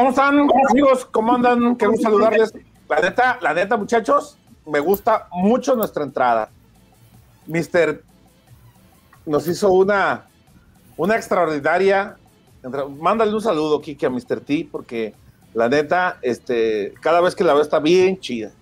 ¿Cómo están, amigos? ¿Cómo andan? Qué gusto saludarles. La neta, la neta, muchachos, me gusta mucho nuestra entrada. Mister nos hizo una, una extraordinaria. Mándale un saludo, Kike, a Mr. T, porque la neta, este, cada vez que la veo está bien chida.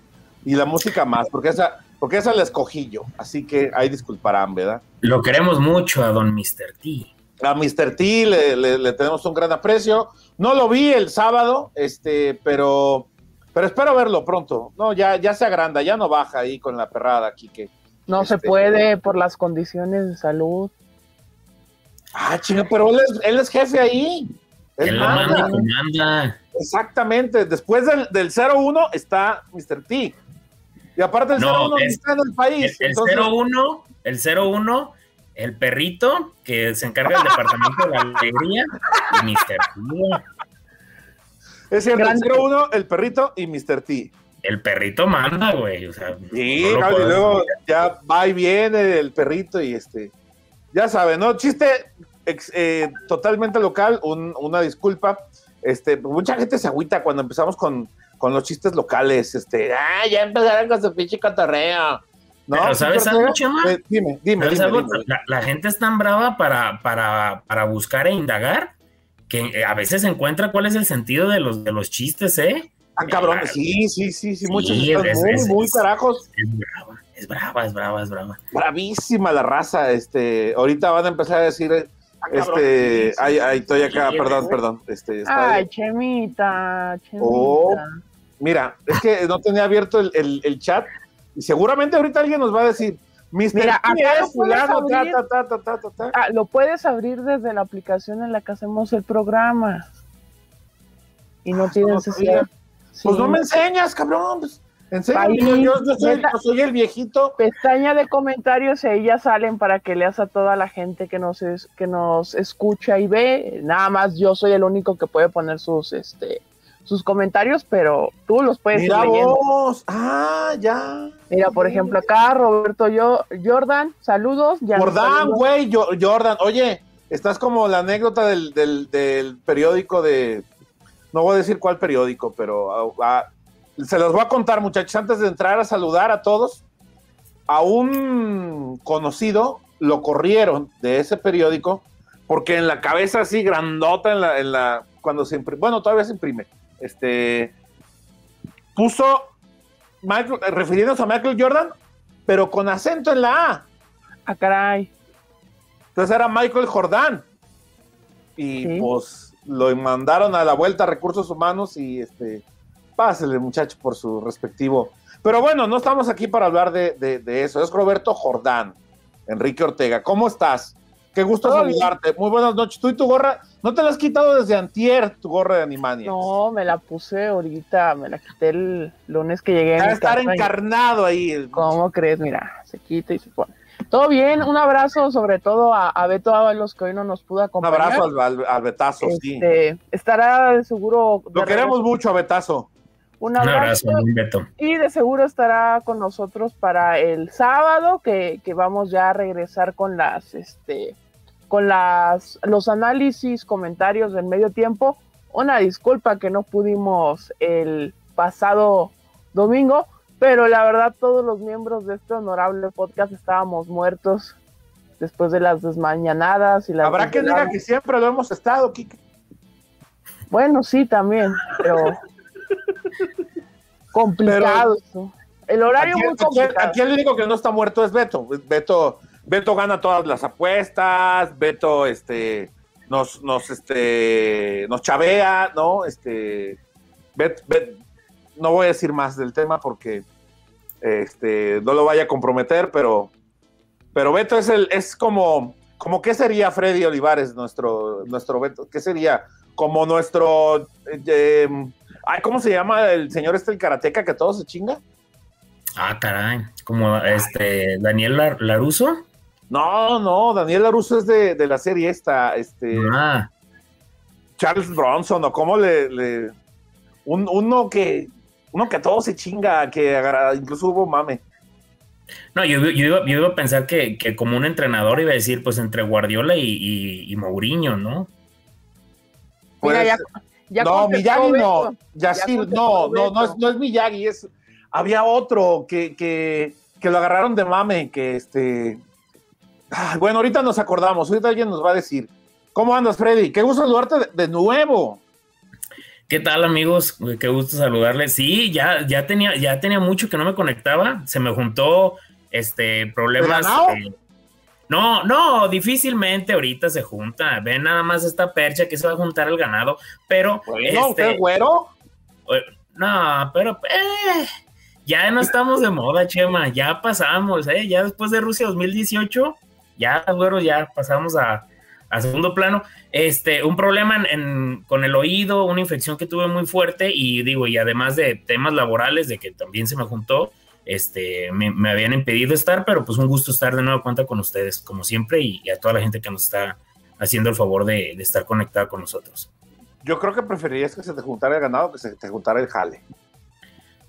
Y la música más, porque esa, porque esa la escogí yo. Así que ahí disculparán, ¿verdad? Lo queremos mucho a don Mr. T. A Mr. T le, le tenemos un gran aprecio. No lo vi el sábado, este, pero, pero espero verlo pronto. No, ya, ya se agranda, ya no baja ahí con la perrada, Quique. No se este, puede por las condiciones de salud. Ah, chinga, pero él es, él es jefe ahí. Él, manda. manda. Exactamente. Después del, del 0-1 está Mr. T. Y aparte el 0-1 está en el país. El, 0-1, el 0-1 el perrito que se encarga del departamento de la alegría y Mr. T. Es el uno, el perrito y Mr. T. El perrito manda, güey. O sea, sí, y luego ya va y viene el perrito y este. Ya saben, ¿no? Chiste eh, totalmente local, una disculpa. Este, mucha gente se agüita cuando empezamos con, con los chistes locales. Este, ah, ya empezaron con su pinche cotorreo. No, ¿sabes algo, Chema? Eh, dime, dime. La, gente es tan brava para, para, para buscar e indagar que eh, a veces se encuentra cuál es el sentido de los, de los chistes, ¿eh? Ah, cabrón, sí, sí, sí, sí, muchos muy, muy carajos. Es brava, es brava, es brava, es brava. Bravísima la raza, este, ahorita van a empezar a decir, ah, este, ay, ay, estoy acá, perdón, perdón, este, ay, chemita, chemita. Oh, mira, es que no tenía abierto el, el, el chat y seguramente ahorita alguien nos va a decir, Mira, acá lo puedes abrir desde la aplicación en la que hacemos el programa. Y no ah, tienes ese. Pues no me enseñas, cabrón. Pues, enséñame, yo, soy, el viejito. Pestaña de comentarios y ahí ya salen para que leas a toda la gente que nos, que nos escucha y ve. Nada más yo soy el único que puede poner sus este sus comentarios, pero tú los puedes Mira ir vos. Ah, ya. Mira, por ejemplo, acá Roberto yo, Jordan, saludos. Jordan, güey, Jordan, oye, estás como la anécdota del, del, periódico de, no voy a decir cuál periódico, pero ah, ah, se los voy a contar, muchachos, antes de entrar a saludar a todos. A un conocido lo corrieron de ese periódico porque en la cabeza así grandota en la, en la cuando se imprime, bueno, todavía se imprime este, puso, Michael, refiriéndose a Michael Jordan, pero con acento en la A. Ah, caray. Entonces era Michael Jordan. Y pues lo mandaron a la vuelta a recursos humanos y este, pásele muchacho por su respectivo. Pero bueno, no estamos aquí para hablar de, de eso. Es Roberto Jordán, Enrique Ortega. ¿Cómo estás? Qué gusto saludarte. Muy buenas noches. Tú y tu gorra, ¿no te la has quitado desde antier tu gorra de Animania? No, me la puse ahorita, me la quité el lunes que llegué. a estar encarnado ahí. ¿Cómo crees? Mira, se quita y se pone. Todo bien, un abrazo sobre todo a, Beto Ábalos que hoy no nos pudo acompañar. Un abrazo al, Betazo, sí. Este, estará seguro. Lo queremos mucho a Betazo. Un abrazo, Beto. Y de seguro estará con nosotros para el sábado, que, que vamos ya a regresar con las, este, con las, los análisis, comentarios del medio tiempo. Una disculpa que no pudimos el pasado domingo, pero la verdad todos los miembros de este honorable podcast estábamos muertos después de las desmañanadas y las Habrá que diga que siempre lo hemos estado, Kike. Bueno, sí, también, pero complicado. el horario muy complicado. aquí, el único que no está muerto es Beto. Beto Beto gana todas las apuestas, Beto este, nos, nos, este, nos chavea, ¿no? Este, no voy a decir más del tema porque este, no lo vaya a comprometer, pero, pero Beto es, el, es como, como, ¿qué sería Freddy Olivares, nuestro, nuestro Beto? ¿Qué sería? Como nuestro, eh, ¿cómo se llama el señor este, el karateca que todo se chinga? Ah, caray, como este Daniel Laruso. No, no, Daniel Laruso es de, la serie esta, este. Ah. Charles Bronson, o cómo le. uno que. Uno que todo se chinga, que incluso hubo mame. No, yo, iba, a pensar que, como un entrenador iba a decir, pues entre Guardiola y, y, Mourinho, ¿no? Mira, ya, no, Miyagi no. Yacir, no, no, no es, no es Miyagi, es. Había otro que, que, que lo agarraron de mame, que este. Bueno, ahorita nos acordamos, ahorita alguien nos va a decir. ¿Cómo andas, Freddy? Qué gusto saludarte de, nuevo. ¿Qué tal, amigos? Qué gusto saludarles. Sí, ya, ya tenía, ya tenía mucho que no me conectaba. Se me juntó este problemas. No, no, difícilmente ahorita se junta. Ven nada más esta percha que se va a juntar el ganado, pero. Bueno, este, güero? No, pero. Eh, ya no estamos de moda, Chema. Ya pasamos, ¿eh? Ya después de Rusia 2018, ya, güero, ya pasamos a, segundo plano. Este, un problema con el oído, una infección que tuve muy fuerte y digo, y además de temas laborales, de que también se me juntó este, me, habían impedido estar, pero pues un gusto estar de nuevo cuenta con ustedes, como siempre, y, a toda la gente que nos está haciendo el favor de, estar conectada con nosotros. Yo creo que preferirías que se te juntara el ganado que se te juntara el jale.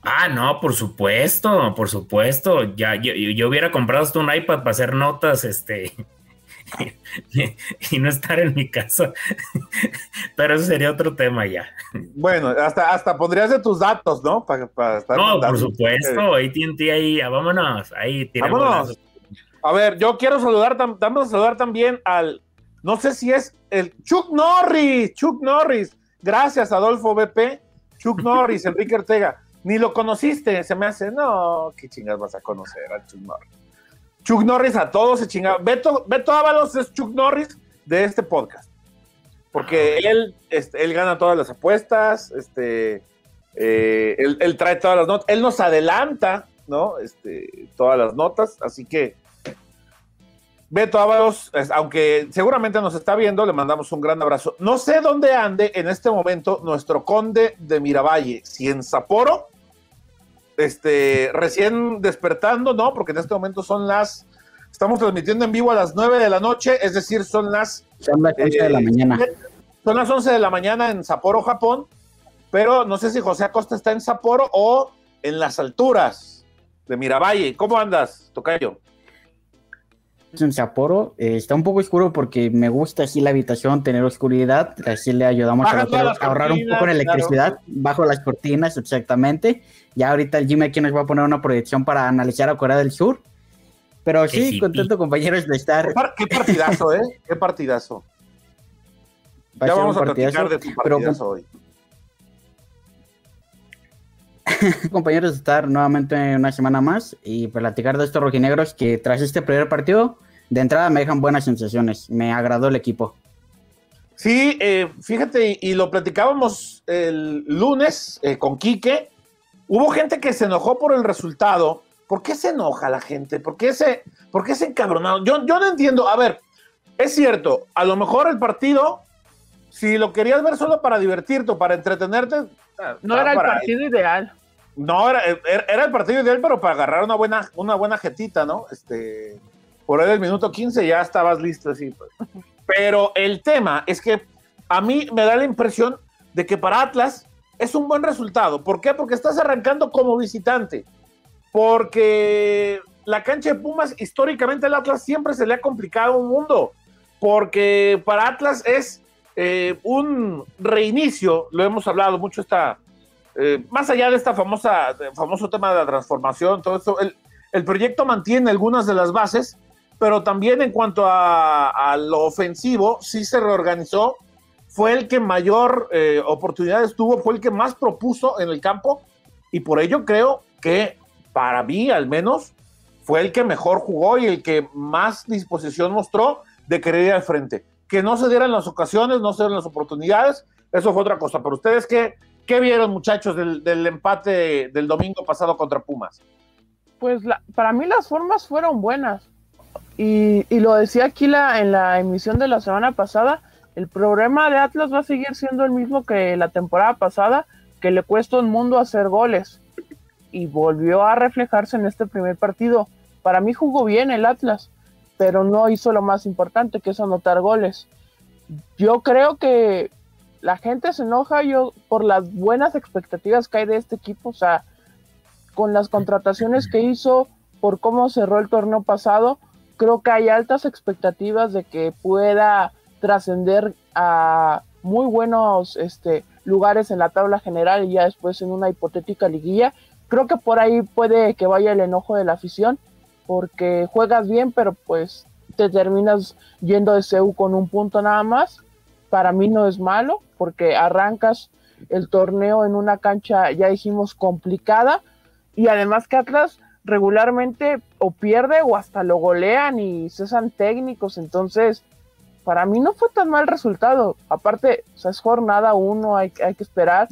Ah, no, por supuesto, por supuesto. Ya, yo, yo hubiera comprado hasta un iPad para hacer notas, este, y no estar en mi casa. Pero eso sería otro tema ya. Bueno, hasta, hasta pondrías de tus datos, ¿no? Para, estar no, por supuesto. Ahí tiene ahí, ah, vámonos. Ahí Vámonos. A ver, yo quiero saludar, vamos a saludar también al, no sé si es el Chuck Norris, Chuck Norris. Gracias, Adolfo BP. Chuck Norris, Enrique Ortega. Ni lo conociste, se me hace, no, qué chingas vas a conocer al Chuck Norris. Chuck Norris a todos se chingaba. Beto, Beto Ábalos es Chuck Norris de este podcast. Porque ah, él, este, él gana todas las apuestas, este, eh, él, trae todas las notas, él nos adelanta, ¿no? Este, todas las notas, así que Beto Ábalos, aunque seguramente nos está viendo, le mandamos un gran abrazo. No sé dónde ande en este momento nuestro conde de Miravalle, si en Sapporo este, recién despertando, ¿no? Porque en este momento son las, estamos transmitiendo en vivo a las 9 de la noche, es decir, son las... Son las 11 de la mañana. Son las 11 de la mañana en Sapporo, Japón, pero no sé si José Acosta está en Sapporo o en las alturas de Miravalle. ¿Cómo andas, Tocayo? En Sapporo. Eh, está un poco oscuro porque me gusta así la habitación, tener oscuridad. Así le ayudamos a, ahorrar un poco en electricidad bajo las cortinas, exactamente. Ya ahorita el Jimmy aquí nos va a poner una proyección para analizar a Corea del Sur. Pero sí, contento, compañeros, de estar. Qué partidazo, ¿eh? Qué partidazo. ya vamos a platicar de tu partidazo hoy. compañeros, estar nuevamente una semana más y platicar de estos rojinegros que tras este primer partido, de entrada me dejan buenas sensaciones. Me agradó el equipo. Sí, eh, fíjate, y lo platicábamos el lunes eh, con Quique. Hubo gente que se enojó por el resultado. ¿Por qué se enoja la gente? ¿Por qué se, por qué se encabronado? Yo, yo no entiendo. A ver, es cierto, a lo mejor el partido, si lo querías ver solo para divertirte o para entretenerte, no era el partido ideal. No, era, era, el partido ideal, pero para agarrar una buena, una buena jetita, ¿no? Este, por ahí del minuto 15 ya estabas listo, así. Pues. Pero el tema es que a mí me da la impresión de que para Atlas es un buen resultado. ¿Por qué? Porque estás arrancando como visitante. Porque la cancha de Pumas, históricamente el Atlas siempre se le ha complicado un mundo. Porque para Atlas es eh, un reinicio, lo hemos hablado mucho esta, eh, más allá de esta famosa, famoso tema de la transformación, todo eso, el, proyecto mantiene algunas de las bases, pero también en cuanto a, lo ofensivo, sí se reorganizó, fue el que mayor eh, oportunidades tuvo, fue el que más propuso en el campo, y por ello creo que para mí al menos fue el que mejor jugó y el que más disposición mostró de querer ir al frente. Que no se dieran las ocasiones, no se dieran las oportunidades, eso fue otra cosa. Pero ustedes, ¿qué, ¿Qué vieron, muchachos, del, empate del domingo pasado contra Pumas? Pues para mí las formas fueron buenas. Y, lo decía aquí en la emisión de la semana pasada, el problema de Atlas va a seguir siendo el mismo que la temporada pasada, que le cuesta un mundo hacer goles. Y volvió a reflejarse en este primer partido. Para mí jugó bien el Atlas, pero no hizo lo más importante, que es anotar goles. Yo creo que la gente se enoja yo por las buenas expectativas que hay de este equipo, o sea, con las contrataciones que hizo, por cómo cerró el torneo pasado, creo que hay altas expectativas de que pueda trascender a muy buenos este, lugares en la tabla general y ya después en una hipotética liguilla. Creo que por ahí puede que vaya el enojo de la afición, porque juegas bien, pero pues te terminas yendo de CEU con un punto nada más. Para mí no es malo, porque arrancas el torneo en una cancha, ya dijimos, complicada, y además que Atlas regularmente o pierde o hasta lo golean y cesan técnicos, entonces para mí no fue tan mal resultado. Aparte, o sea, es jornada uno, hay, hay que esperar.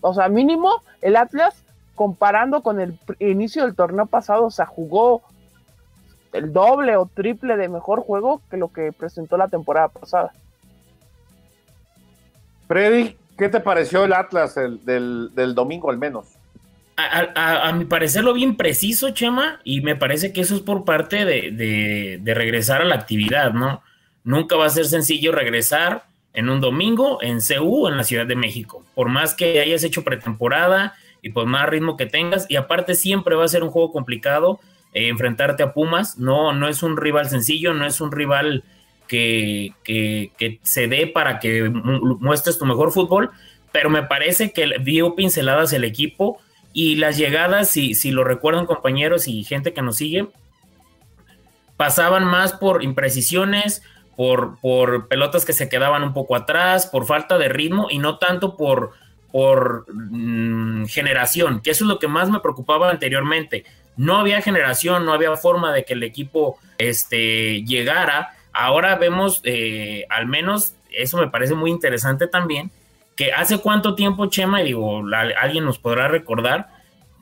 O sea, mínimo el Atlas, comparando con el inicio del torneo pasado, o jugó el doble o triple de mejor juego que lo que presentó la temporada pasada. Freddy, ¿qué te pareció el Atlas del, domingo al menos? a, mi parecer lo bien preciso, Chema, y me parece que eso es por parte de, regresar a la actividad, ¿no? Nunca va a ser sencillo regresar en un domingo en CU, en la Ciudad de México, por más que hayas hecho pretemporada y por más ritmo que tengas, y aparte siempre va a ser un juego complicado eh, enfrentarte a Pumas, no, no es un rival sencillo, no es un rival que, que se dé para que muestres tu mejor fútbol, pero me parece que dio pinceladas el equipo, y las llegadas, si, si lo recuerdan compañeros y gente que nos sigue, pasaban más por imprecisiones, por, por pelotas que se quedaban un poco atrás, por falta de ritmo y no tanto por, por mm, generación, que eso es lo que más me preocupaba anteriormente. No había generación, no había forma de que el equipo este, llegara. Ahora vemos, eh, al menos, eso me parece muy interesante también, que hace cuánto tiempo, Chema, y digo, alguien nos podrá recordar,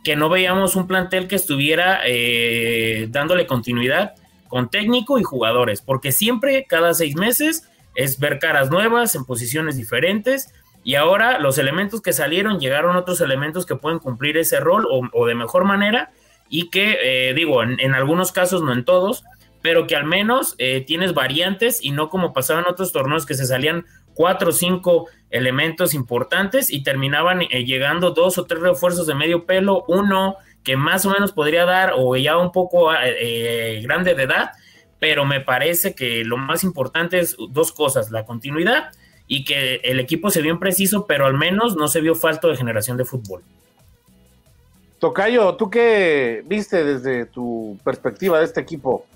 que no veíamos un plantel que estuviera eh, dándole continuidad con técnico y jugadores, porque siempre, cada seis meses, es ver caras nuevas en posiciones diferentes. Y ahora los elementos que salieron, llegaron otros elementos que pueden cumplir ese rol o, de mejor manera y que, eh, digo, en, algunos casos, no en todos, pero que al menos eh, tienes variantes y no como pasaban otros torneos que se salían cuatro o cinco elementos importantes y terminaban eh, llegando dos o tres refuerzos de medio pelo, uno que más o menos podría dar o ya un poco eh, grande de edad, pero me parece que lo más importante es dos cosas, la continuidad y que el equipo se vio preciso, pero al menos no se vio falto de generación de fútbol. Tocayo, ¿tú qué viste desde tu perspectiva de este equipo?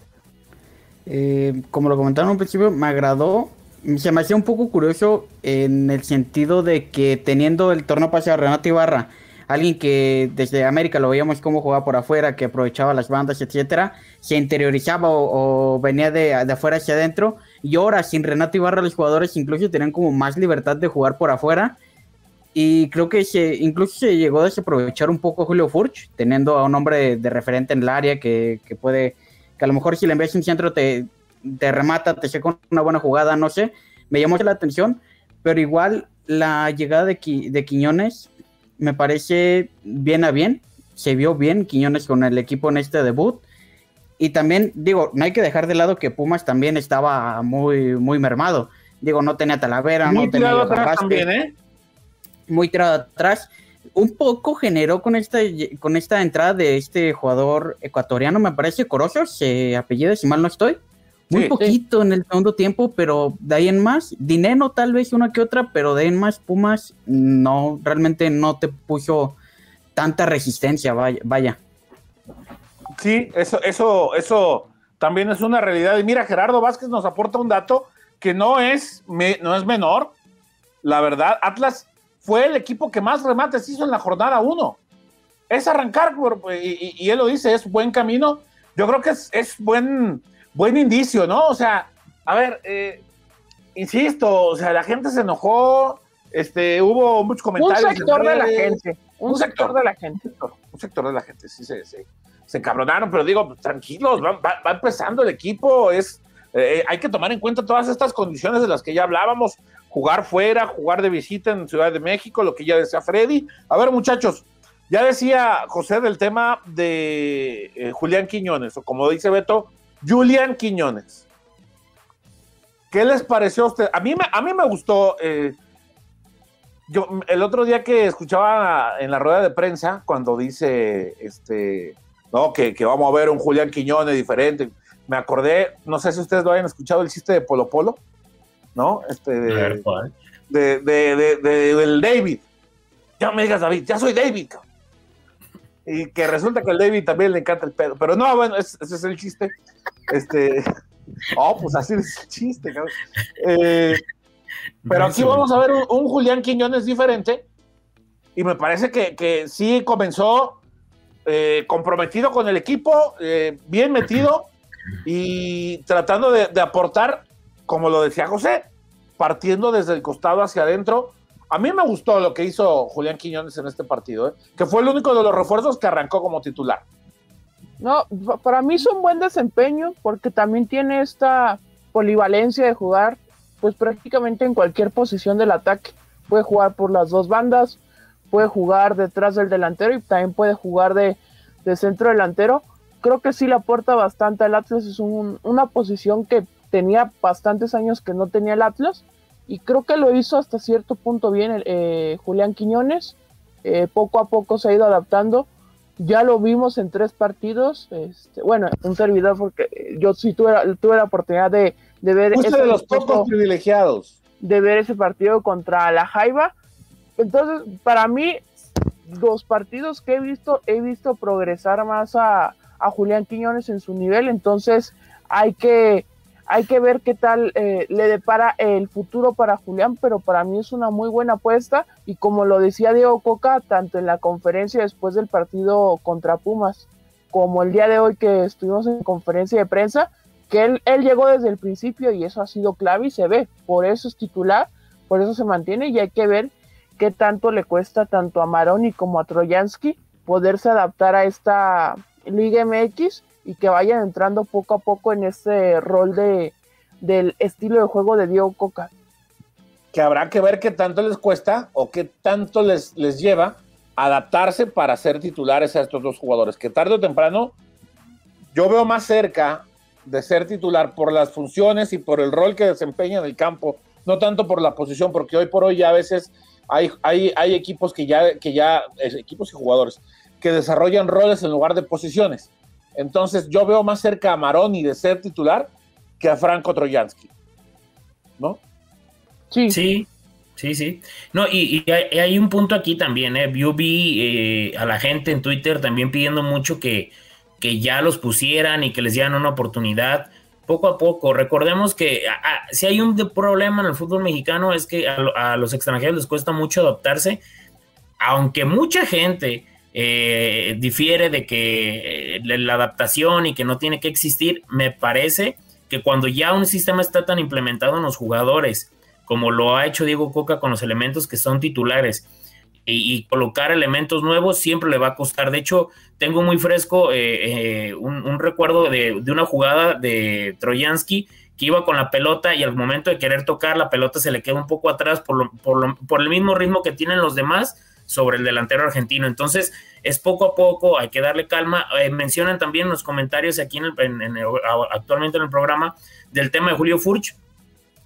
Eh, como lo comentaron al principio, me agradó se me hacía un poco curioso en el sentido de que teniendo el torneo pasado Renato Ibarra, alguien que desde América lo veíamos como jugaba por afuera, que aprovechaba las bandas, etcétera, se interiorizaba o, venía de, afuera hacia adentro. Y ahora, sin Renato Ibarra, los jugadores incluso tenían como más libertad de jugar por afuera. Y creo que se, incluso se llegó a desaprovechar un poco Julio Furch, teniendo a un hombre de, referente en el área que, que puede, que a lo mejor si le envías un centro te, te remata, te con una buena jugada, no sé, me llamó la atención, pero igual la llegada de, de Quiñones me parece bien a bien, se vio bien Quiñones con el equipo en este debut. Y también, digo, no hay que dejar de lado que Pumas también estaba muy, muy mermado. Digo, no tenía Talavera, muy no tenía atrás también, ¿eh? Muy tirado atrás. Un poco generó con esta, con esta entrada de este jugador ecuatoriano, me parece, Corozo, se apellida, si mal no estoy. Muy poquito en el segundo tiempo, pero de ahí en más, dinero tal vez una que otra, pero de ahí en más Pumas no, realmente no te puso tanta resistencia, vaya. Sí, eso, eso, eso también es una realidad. Y mira, Gerardo Vázquez nos aporta un dato que no es, no es menor. La verdad, Atlas fue el equipo que más remates hizo en la jornada 1. Es arrancar, y, él lo dice, es buen camino. Yo creo que es, es buen buen indicio, ¿no? O sea, a ver, eh, insisto, o sea, la gente se enojó, este, hubo muchos comentarios. Un sector de la gente. Un, sector, de la gente. Un sector, de la gente, sí, se, se, se encabronaron, pero digo, pues, tranquilos, va, va, empezando el equipo, es, eh, hay que tomar en cuenta todas estas condiciones de las que ya hablábamos, jugar fuera, jugar de visita en Ciudad de México, lo que ya decía Freddy. A ver, muchachos, ya decía José del tema de eh, Julián Quiñones, o como dice Beto, Julián Quiñones. ¿Qué les pareció a usted? A mí me, a mí me gustó. Eh, yo, el otro día que escuchaba en la rueda de prensa, cuando dice este, no, que, vamos a ver un Julián Quiñones diferente, me acordé, no sé si ustedes lo hayan escuchado, el chiste de Polo Polo, ¿no? Este, de, de, del David. Ya me digas David, ya soy David. Y que resulta que al David también le encanta el pedo. Pero no, bueno, ese, es el chiste. Este. Oh, pues así es el chiste, cabrón. Eh, pero aquí vamos a ver un, Julián Quiñones diferente. Y me parece que, que sí comenzó eh, comprometido con el equipo, eh, bien metido y tratando de, aportar, como lo decía José, partiendo desde el costado hacia adentro. A mí me gustó lo que hizo Julián Quiñones en este partido, ¿eh? que fue el único de los refuerzos que arrancó como titular. No, para mí es un buen desempeño porque también tiene esta polivalencia de jugar pues prácticamente en cualquier posición del ataque. Puede jugar por las dos bandas, puede jugar detrás del delantero y también puede jugar de, de centro delantero creo que sí le aporta bastante al Atlas. Es una posición que tenía bastantes años que no tenía el Atlas y creo que lo hizo hasta cierto punto bien eh, Julián Quiñones. Eh, poco a poco se ha ido adaptando. Ya lo vimos en tres partidos. Este, bueno, un servidor, porque yo sí tuve, tuve la oportunidad de, ver. Ese, de los pocos privilegiados. De ver ese partido contra la Jaiba. Entonces, para mí, los partidos que he visto, he visto progresar más a, a Julián Quiñones en su nivel, entonces hay que, hay que ver qué tal eh, le depara el futuro para Julián, pero para mí es una muy buena apuesta. Y como lo decía Diego Coca, tanto en la conferencia después del partido contra Pumas, como el día de hoy que estuvimos en conferencia de prensa, que él, él llegó desde el principio y eso ha sido clave y se ve, por eso es titular, por eso se mantiene y hay que ver qué tanto le cuesta tanto a Maroni como a Troyansky poderse adaptar a esta Liga MX y que vayan entrando poco a poco en ese rol de, del estilo de juego de Diego Coca. Que habrá que ver qué tanto les cuesta o qué tanto les, les lleva adaptarse para ser titulares a estos dos jugadores, que tarde o temprano yo veo más cerca de ser titular por las funciones y por el rol que desempeña en el campo, no tanto por la posición, porque hoy por hoy ya a veces hay, hay, hay equipos que ya, que ya, equipos y jugadores que desarrollan roles en lugar de posiciones. Entonces yo veo más cerca a Maroni de ser titular que a Franco Trojansky. ¿No? Sí. Sí, sí, sí. No, y, hay, un punto aquí también, ¿eh? Yo vi eh, a la gente en Twitter también pidiendo mucho que, que ya los pusieran y que les dieran una oportunidad poco a poco. Recordemos que si hay un problema en el fútbol mexicano es que a, a, los extranjeros les cuesta mucho adaptarse, aunque mucha gente eh, difiere de que eh, la adaptación y que no tiene que existir, me parece que cuando ya un sistema está tan implementado en los jugadores, como lo ha hecho Diego Coca con los elementos que son titulares, y, colocar elementos nuevos siempre le va a costar. De hecho, tengo muy fresco eh, un, recuerdo de, una jugada de Troyansky que iba con la pelota y al momento de querer tocar la pelota se le queda un poco atrás por, por el mismo ritmo que tienen los demás sobre el delantero argentino. Entonces, es poco a poco, hay que darle calma. Eh, mencionan también los comentarios aquí en, actualmente en el programa del tema de Julio Furch.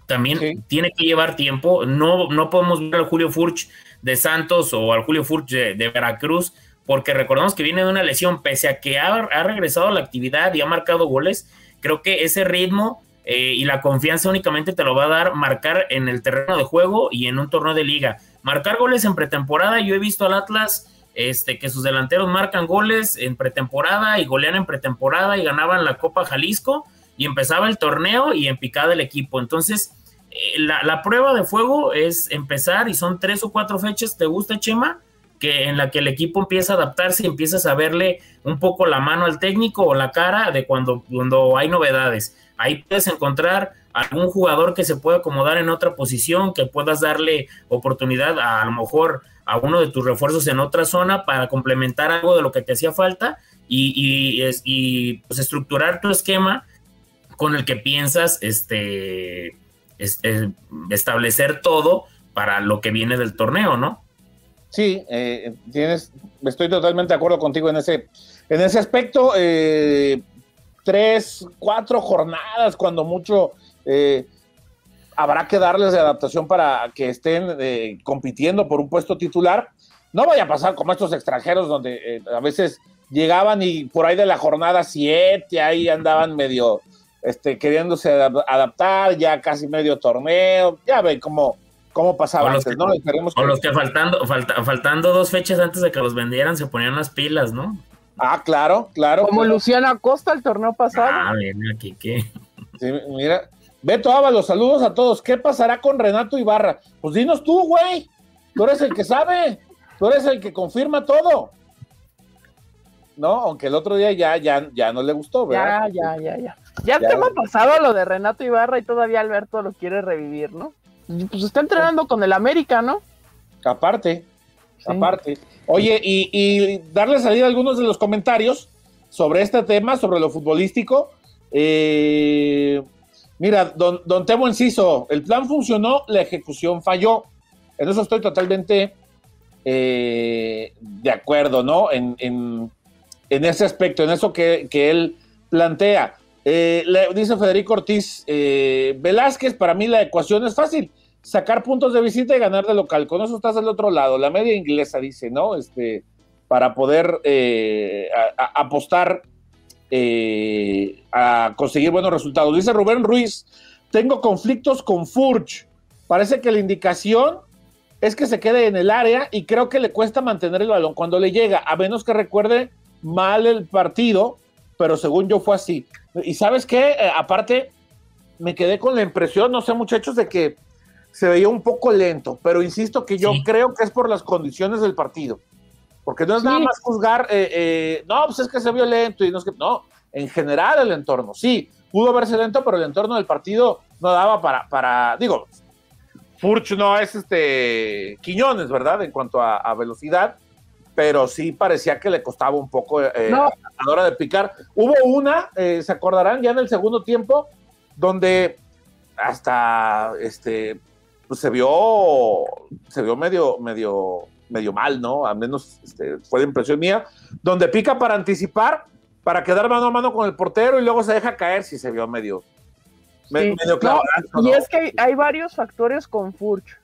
También tiene que llevar tiempo. No, no podemos ver al Julio Furch de Santos o al Julio Furch de, Veracruz, porque recordamos que viene de una lesión, pese a que ha, regresado a la actividad y ha marcado goles. Creo que ese ritmo eh, y la confianza únicamente te lo va a dar marcar en el terreno de juego y en un torneo de liga marcar goles en pretemporada. Yo he visto al Atlas este, que sus delanteros marcan goles en pretemporada y golean en pretemporada y ganaban la Copa Jalisco y empezaba el torneo y en picada el equipo. Entonces, eh, la, prueba de fuego es empezar y son tres o cuatro fechas, ¿te gusta Chema? Que en la que el equipo empieza a adaptarse y empiezas a verle un poco la mano al técnico o la cara de cuando, cuando hay novedades. Ahí puedes encontrar algún jugador que se pueda acomodar en otra posición, que puedas darle oportunidad a, a lo mejor a uno de tus refuerzos en otra zona para complementar algo de lo que te hacía falta y, y, pues, estructurar tu esquema con el que piensas este, este, establecer todo para lo que viene del torneo, ¿no? Sí, eh, tienes, estoy totalmente de acuerdo contigo en ese, en ese aspecto. Eh, tres, cuatro jornadas, cuando mucho, eh, habrá que darles de adaptación para que estén eh, compitiendo por un puesto titular. No vaya a pasar como estos extranjeros donde eh, a veces llegaban y por ahí de la jornada 7 ahí andaban medio este, queriéndose adaptar, ya casi medio torneo, ya ven cómo, cómo pasaba antes, ¿no? o los que faltando, faltando dos fechas antes de que los vendieran se ponían las pilas, ¿no? Ah, claro, claro. Como Luciana Costa el torneo pasado. Ah, mira, aquí qué. Sí, mira. Beto Ábalos, saludos a todos. ¿Qué pasará con Renato Ibarra? Pues dinos tú, güey. Tú eres el que sabe. Tú eres el que confirma todo. No, aunque el otro día ya, ya, ya no le gustó, ¿verdad? Ya, ya, ya, ya. Ya, ya tema pasado lo de Renato Ibarra y todavía Alberto lo quiere revivir, ¿no? Pues está entrenando con el América, ¿no? Aparte, aparte. Oye, y, darle salida a algunos de los comentarios sobre este tema, sobre lo futbolístico. Eh, mira, don, don Temo Enciso, el plan funcionó, la ejecución falló. En eso estoy totalmente eh, de acuerdo, ¿no? En, en, ese aspecto, en eso que, él plantea. Eh, dice Federico Ortiz, Velázquez, para mí la ecuación es fácil sacar puntos de visita y ganar de local. Con eso estás al otro lado. La media inglesa dice, ¿no? Este, para poder eh, apostar eh, a conseguir buenos resultados. Dice Rubén Ruiz, tengo conflictos con Furch. Parece que la indicación es que se quede en el área y creo que le cuesta mantener el balón cuando le llega, a menos que recuerde mal el partido, pero según yo fue así. Y sabes qué, eh, aparte, me quedé con la impresión, no sé muchachos, de que se veía un poco lento, pero insisto que yo creo que es por las condiciones del partido. Porque no es nada más juzgar, eh, eh, no, pues es que se vio lento y no es que, no, en general el entorno, sí, pudo verse lento, pero el entorno del partido no daba para, para digo, Furch no es este Quiñones, ¿verdad? En cuanto a, velocidad, pero sí parecía que le costaba un poco eh, a la hora de picar. Hubo una, se acordarán, ya en el segundo tiempo, donde hasta este pues se vio, se vio medio, medio, medio mal, ¿no? Al menos este, fue de impresión mía, donde pica para anticipar, para quedar mano a mano con el portero y luego se deja caer si se vio medio, medio claro. Y es que hay, varios factores con Furch.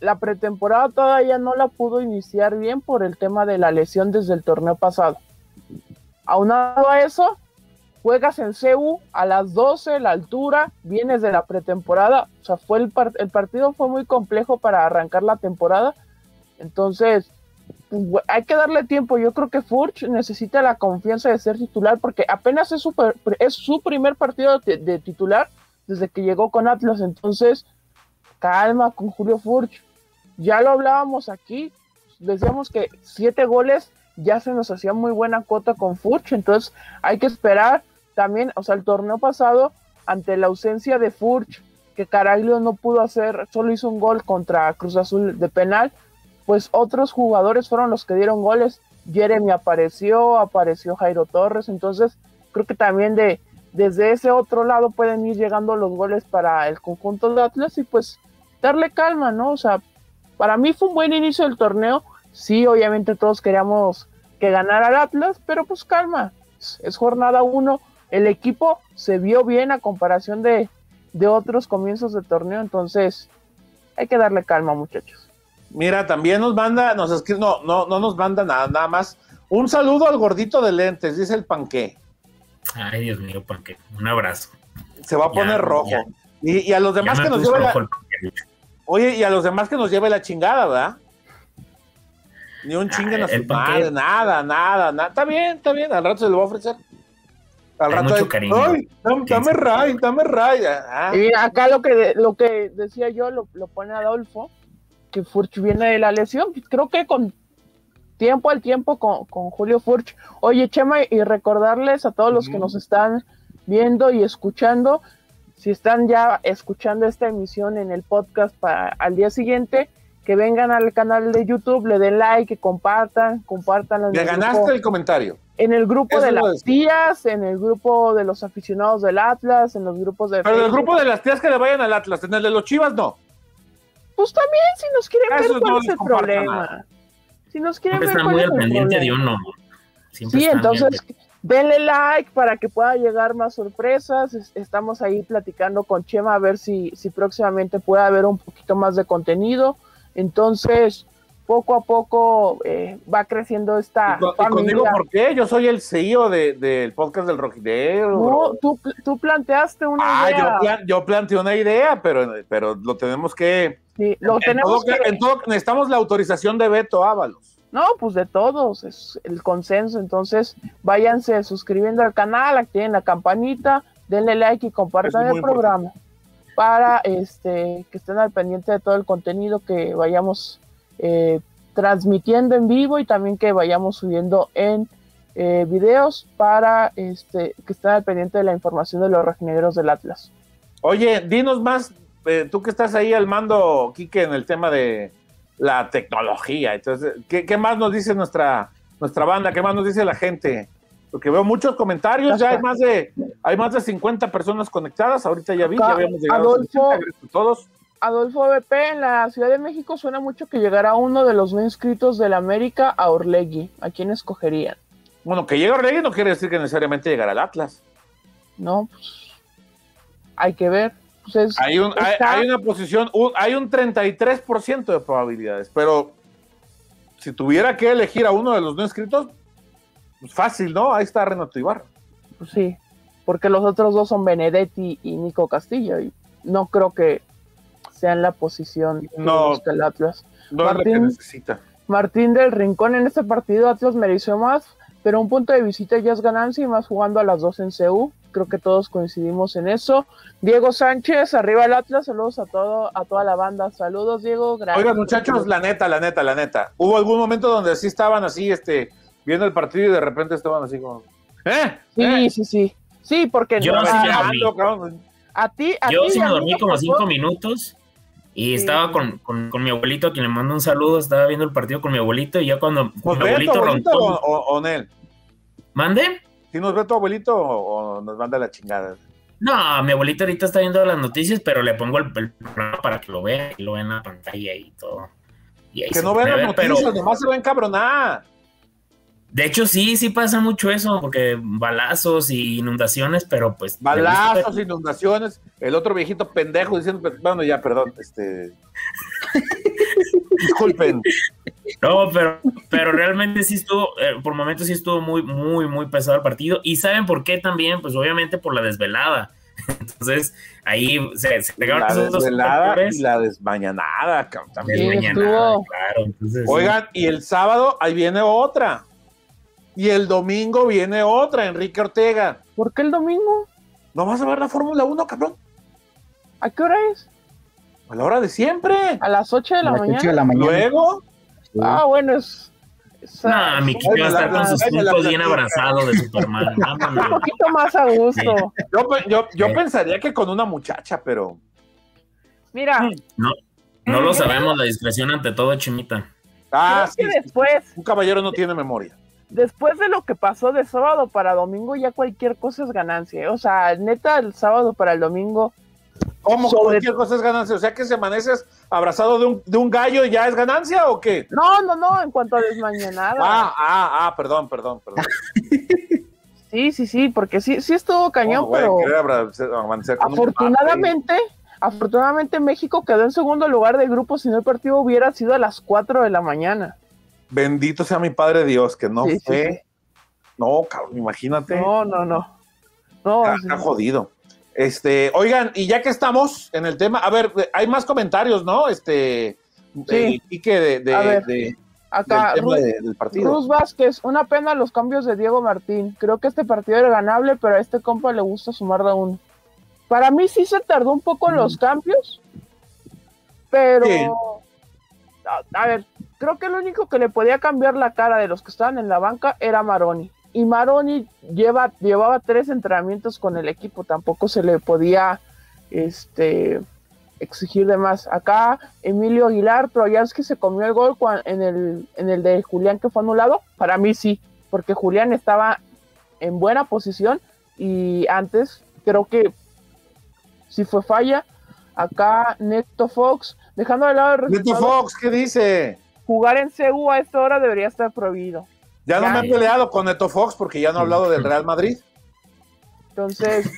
La pretemporada todavía no la pudo iniciar bien por el tema de la lesión desde el torneo pasado. Aunado a eso, juegas en CEU a las 12, la altura, vienes de la pretemporada, o sea, fue el, el partido fue muy complejo para arrancar la temporada, entonces hay que darle tiempo, yo creo que Furch necesita la confianza de ser titular porque apenas es su, es su primer partido de, titular desde que llegó con Atlas, entonces calma con Julio Furch, ya lo hablábamos aquí, decíamos que siete goles ya se nos hacía muy buena cuota con Furch, entonces hay que esperar también, o sea, el torneo pasado, ante la ausencia de Furch, que Caraglio no pudo hacer, solo hizo un gol contra Cruz Azul de penal, pues otros jugadores fueron los que dieron goles. Jeremy apareció, apareció Jairo Torres, entonces creo que también de desde ese otro lado pueden ir llegando los goles para el conjunto de Atlas y pues darle calma, ¿no? O sea, para mí fue un buen inicio del torneo. Sí, obviamente todos queríamos que ganara el Atlas, pero pues calma, es jornada uno, el equipo se vio bien a comparación de, otros comienzos de torneo, entonces hay que darle calma, muchachos. Mira, también nos manda, nos escribe, no, no, no nos manda nada, nada más. Un saludo al gordito de lentes, dice el panqué. Ay, Dios mío, panqué. Un abrazo. Se va a poner rojo. Y, a los demás que nos lleve la... Oye, y a los demás que nos lleve la chingada, ¿verdad? Ni un chingue a su madre, nada, nada, nada. Está bien, está bien, al rato se lo va a ofrecer. Al rato mucho cariño. Ay, dame, ray, dame ray. Ah. Y acá lo que, lo que decía yo lo, pone Adolfo, que Furch viene de la lesión. Creo que con tiempo al tiempo con, Julio Furch. Oye, Chema, y recordarles a todos los que nos están viendo y escuchando, si están ya escuchando esta emisión en el podcast para al día siguiente, que vengan al canal de YouTube, le den like, que compartan, compartan. Le ganaste el comentario en el grupo de las tías, en el grupo de los aficionados del Atlas, en los grupos de. Pero en el grupo de las tías que le vayan al Atlas, en el de los Chivas no. Pues también, si nos quieren ver, ¿cuál es el problema? Si nos quieren ver, Está muy al pendiente de uno. sí, entonces denle like para que pueda llegar más sorpresas. Estamos ahí platicando con Chema a ver si, si próximamente puede haber un poquito más de contenido. Entonces, poco a poco eh, va creciendo esta ¿Y, conmigo por qué? Yo soy el CEO del podcast del Rojidero. No, tú, tú, planteaste una ah, idea. Yo, yo planteé una idea, pero, pero lo tenemos que... Sí, lo en tenemos todo, En todo, necesitamos la autorización de Beto Ábalos. No, pues de todos, es el consenso. Entonces, váyanse suscribiendo al canal, activen la campanita, denle like y compartan el programa para este que estén al pendiente de todo el contenido que vayamos eh, transmitiendo en vivo y también que vayamos subiendo en eh, videos para este que estén al pendiente de la información de los regineros del Atlas. Oye, dinos más, eh, tú que estás ahí al mando, Quique, en el tema de la tecnología. Entonces, ¿qué, más nos dice nuestra, nuestra banda? ¿Qué más nos dice la gente? Porque veo muchos comentarios, ya hay más de hay más de 50 personas conectadas, ahorita ya vi, ya habíamos llegado Adolfo, a, todos. Adolfo BP en la Ciudad de México suena mucho que llegará uno de los no inscritos del América a Orlegui. ¿A quién escogerían? Bueno, que llegue Orlegui no quiere decir que necesariamente llegará al Atlas. No, pues hay que ver. Pues hay, un, hay, una posición, hay un 33% de probabilidades, pero si tuviera que elegir a uno de los no inscritos, pues fácil, ¿no? Ahí está Renato Ibarra. Pues sí, porque los otros dos son Benedetti y Nico Castillo, y no creo que sean la posición no, que el Atlas. No Martín, necesita. Martín del Rincón en este partido Atlas mereció más, pero un punto de visita ya es ganancia y más jugando a las dos en CU. Creo que todos coincidimos en eso. Diego Sánchez, arriba el Atlas, saludos a todo, a toda la banda. Saludos, Diego. Gracias. Oigan, muchachos, la neta, la neta, la neta. Hubo algún momento donde sí estaban así, este, viendo el partido y de repente estaban así como. ¿Eh? Sí, ¿Eh? sí, sí. Sí, porque yo no, sí a, ti, a yo ti, sí me dormí como cinco minutos y estaba con, con, mi abuelito, a quien le mando un saludo, estaba viendo el partido con mi abuelito y ya cuando mi abuelito, abuelito o, o, Nel? ¿Mande? ¿Si nos ve tu abuelito o nos manda la chingada? No, mi abuelito ahorita está viendo las noticias, pero le pongo el, programa para que lo vea y lo vea en la pantalla y todo. Y que no vean las noticias, pero... nomás se lo encabronar. De hecho, sí, sí pasa mucho eso, porque balazos y inundaciones, pero pues. Balazos, inundaciones. El otro viejito pendejo diciendo, pues, bueno, ya, perdón, este. Disculpen. No, pero, pero realmente sí estuvo, eh, por momentos sí estuvo muy, muy, muy pesado el partido. Y ¿saben por qué también? Pues obviamente por la desvelada. Entonces, ahí se, se pegaron la desvelada y la desmañanada, también. Desmañanada, claro. Oigan, y el sábado ahí viene otra. Y el domingo viene otra, Enrique Ortega. ¿Por qué el domingo? ¿No vas a ver la Fórmula 1, cabrón? ¿A qué hora es? A la hora de siempre. A las 8 de la, mañana. De la mañana. Luego. Ah, bueno, es. no, mi Kike va a estar con sus puntos bien abrazado de Superman. Un poquito más a gusto. Yo, yo, yo pensaría que con una muchacha, pero. Mira. No, no lo sabemos, la discreción ante todo, Chimita. Ah, sí, después. Un caballero no tiene memoria después de lo que pasó de sábado para domingo, ya cualquier cosa es ganancia. ¿eh? O sea, neta, el sábado para el domingo. ¿Cómo cualquier cosa es ganancia? O sea, que se amaneces abrazado de un, de un gallo y ya es ganancia o qué? No, no, no, en cuanto a desmañanada. Ah, ah, ah, perdón, perdón, perdón. sí, sí, sí, porque sí, sí estuvo cañón, pero. afortunadamente. Afortunadamente México quedó en segundo lugar de grupo si no el partido hubiera sido a las 4 de la mañana. Bendito sea mi Padre Dios, que no fue. No, cabrón, imagínate. No, no, no. no está, jodido. Este, oigan, y ya que estamos en el tema, a ver, hay más comentarios, ¿no? Este, sí. y que de, de, acá, del, partido. Cruz Vázquez, una pena los cambios de Diego Martín. Creo que este partido era ganable, pero a este compa le gusta sumar de uno. Para mí sí se tardó un poco en los cambios, pero a, ver, creo que el único que le podía cambiar la cara de los que estaban en la banca era Maroni. Y Maroni lleva, llevaba tres entrenamientos con el equipo, tampoco se le podía este, exigir de más. Acá Emilio Aguilar, que se comió el gol en el, en el de Julián que fue anulado. Para mí sí, porque Julián estaba en buena posición y antes creo que si fue falla. Acá Neto Fox Dejando de lado el Fox, ¿qué dice? Jugar en CU a esta hora debería estar prohibido. Ya, no me he peleado con Neto Fox porque ya no he hablado del Real Madrid. Entonces,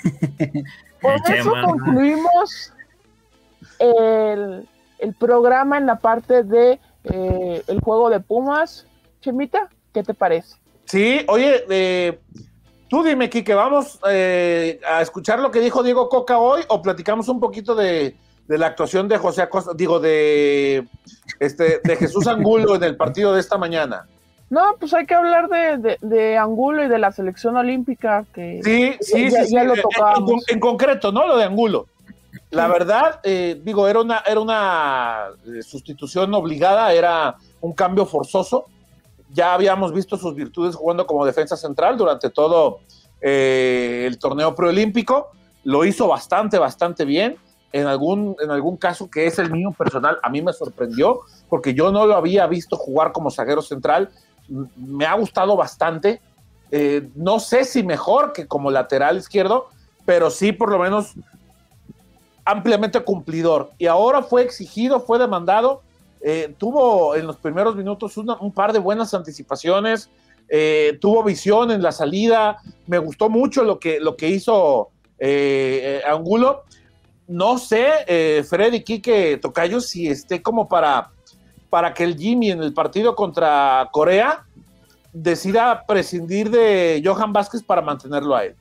por eso concluimos el, programa en la parte de eh, el juego de Pumas. Chemita, ¿qué te parece? Sí, oye, eh, tú dime, Kike, ¿vamos eh, a escuchar lo que dijo Diego Coca hoy o platicamos un poquito de, la actuación de José Acosta, digo, de, este, de Jesús Angulo en el partido de esta mañana? No, pues hay que hablar de, Angulo y de la selección olímpica que sí, sí, sí, lo tocábamos. En, concreto, ¿no? Lo de Angulo. La verdad, eh, digo, era una, era una sustitución obligada, era un cambio forzoso ya habíamos visto sus virtudes jugando como defensa central durante todo eh, el torneo preolímpico. Lo hizo bastante, bastante bien. En algún, en algún caso que es el mío personal, a mí me sorprendió porque yo no lo había visto jugar como zaguero central. Me ha gustado bastante. Eh, no sé si mejor que como lateral izquierdo, pero sí por lo menos ampliamente cumplidor. Y ahora fue exigido, fue demandado eh, tuvo en los primeros minutos un par de buenas anticipaciones, eh, tuvo visión en la salida, me gustó mucho lo que, lo que hizo Angulo. No sé, Freddy Quique Tocayo, si esté como para, para que el Jimmy en el partido contra Corea decida prescindir de Johan Vázquez para mantenerlo a él.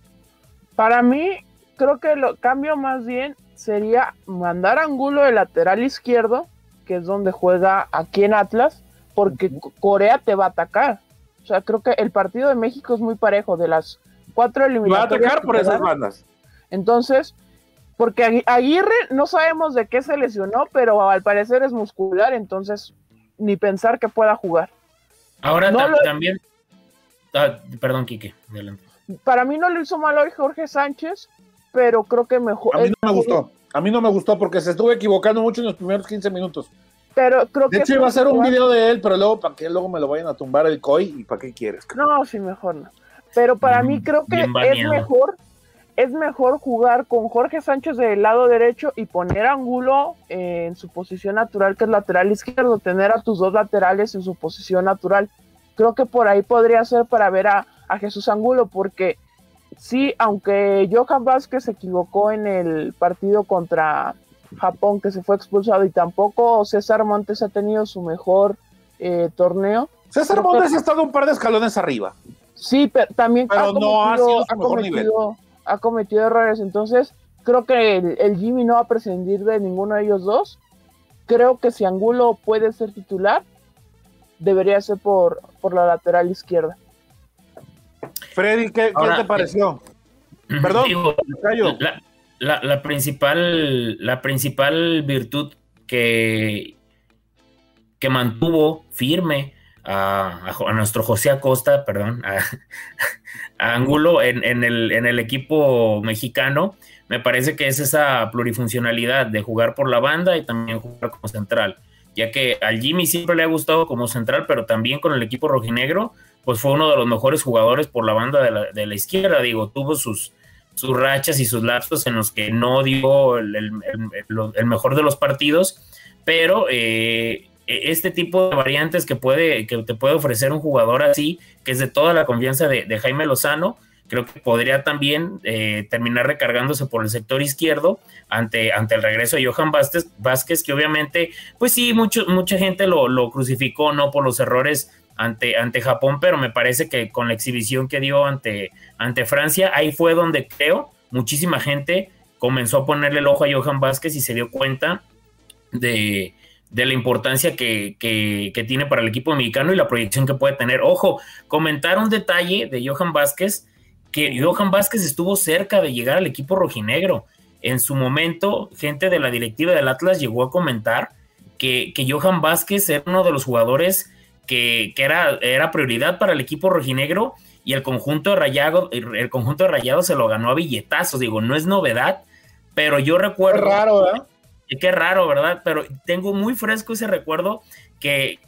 Para mí, creo que lo cambio más bien sería mandar a Angulo de lateral izquierdo que es donde juega aquí en Atlas, porque Corea te va a atacar. O sea, creo que el partido de México es muy parejo, de las cuatro eliminatorias. Va a atacar por esas bandas. Entonces, porque Aguirre no sabemos de qué se lesionó, pero al parecer es muscular, entonces ni pensar que pueda jugar. Ahora también. Ah, perdón, Quique, Para mí no lo hizo mal hoy Jorge Sánchez, pero creo que mejor. A mí no me gustó. A mí no me gustó porque se estuvo equivocando mucho en los primeros 15 minutos. Pero creo de hecho, iba a hacer un video de él, pero luego, ¿para qué luego me lo vayan a tumbar el COI? ¿Y para qué quieres? No, sí, mejor no. Pero para mí mm, creo que es mejor, es mejor jugar con Jorge Sánchez del lado derecho y poner Angulo en su posición natural, que es lateral izquierdo, tener a tus dos laterales en su posición natural. Creo que por ahí podría ser para ver a, a Jesús Angulo, porque sí, aunque Johan Vázquez se equivocó en el partido contra Japón, que se fue expulsado, y tampoco César Montes ha tenido su mejor eh, torneo. César Montes ha estado un par de escalones arriba. Sí, pero también ha, cometido, ha, cometido, errores. Entonces, creo que el, Jimmy no va a prescindir de ninguno de ellos dos. Creo que si Angulo puede ser titular, debería ser por, por la lateral izquierda. Freddy, ¿qué, te pareció? Perdón, la, principal, la principal virtud que, que mantuvo firme a, nuestro José Acosta, perdón, a, Angulo en, el, el equipo mexicano, me parece que es esa plurifuncionalidad de jugar por la banda y también jugar como central, ya que al Jimmy siempre le ha gustado como central, pero también con el equipo rojinegro pues fue uno de los mejores jugadores por la banda de la, izquierda, digo, tuvo sus, rachas y sus lapsos en los que no dio el, mejor de los partidos, pero eh, este tipo de variantes que, puede, que te puede ofrecer un jugador así, que es de toda la confianza de, Jaime Lozano, creo que podría también eh, terminar recargándose por el sector izquierdo ante, ante el regreso de Johan Vázquez, Vázquez que obviamente, pues sí, mucho, mucha gente lo, lo crucificó, ¿no? Por los errores ante, ante Japón, pero me parece que con la exhibición que dio ante, ante Francia, ahí fue donde creo muchísima gente comenzó a ponerle el ojo a Johan Vázquez y se dio cuenta de, la importancia que, tiene para el equipo mexicano y la proyección que puede tener. Ojo, comentar un detalle de Johan Vázquez, que Johan Vázquez estuvo cerca de llegar al equipo rojinegro. En su momento, gente de la directiva del Atlas llegó a comentar que, que Johan Vázquez era uno de los jugadores que, era, era prioridad para el equipo rojinegro y el conjunto de Rayado, el conjunto de Rayado se lo ganó a billetazos, digo, no es novedad, pero yo recuerdo... Qué raro, Qué raro, ¿verdad? Pero tengo muy fresco ese recuerdo que,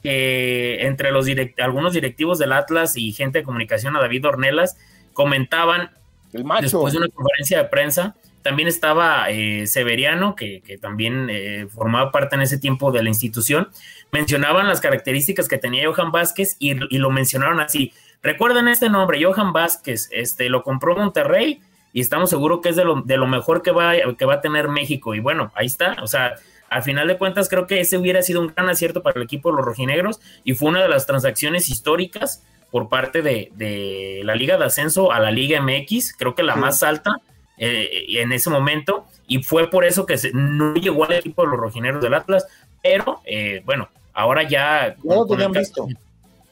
entre los algunos directivos del Atlas y gente de comunicación a David Ornelas comentaban después de una conferencia de prensa también estaba eh, Severiano, que, también eh, formaba parte en ese tiempo de la institución. Mencionaban las características que tenía Johan Vázquez y, lo mencionaron así. Recuerden este nombre, Johan Vázquez, este, lo compró Monterrey y estamos seguros que es de lo, mejor que va, que va a tener México. Y bueno, ahí está. O sea, al final de cuentas creo que ese hubiera sido un gran acierto para el equipo de los rojinegros y fue una de las transacciones históricas por parte de, la Liga de Ascenso a la Liga MX, creo que la más alta eh, en ese momento, y fue por eso que no llegó al equipo de los rojinegros del Atlas, pero eh, bueno, ahora ya... Ya lo tenían visto.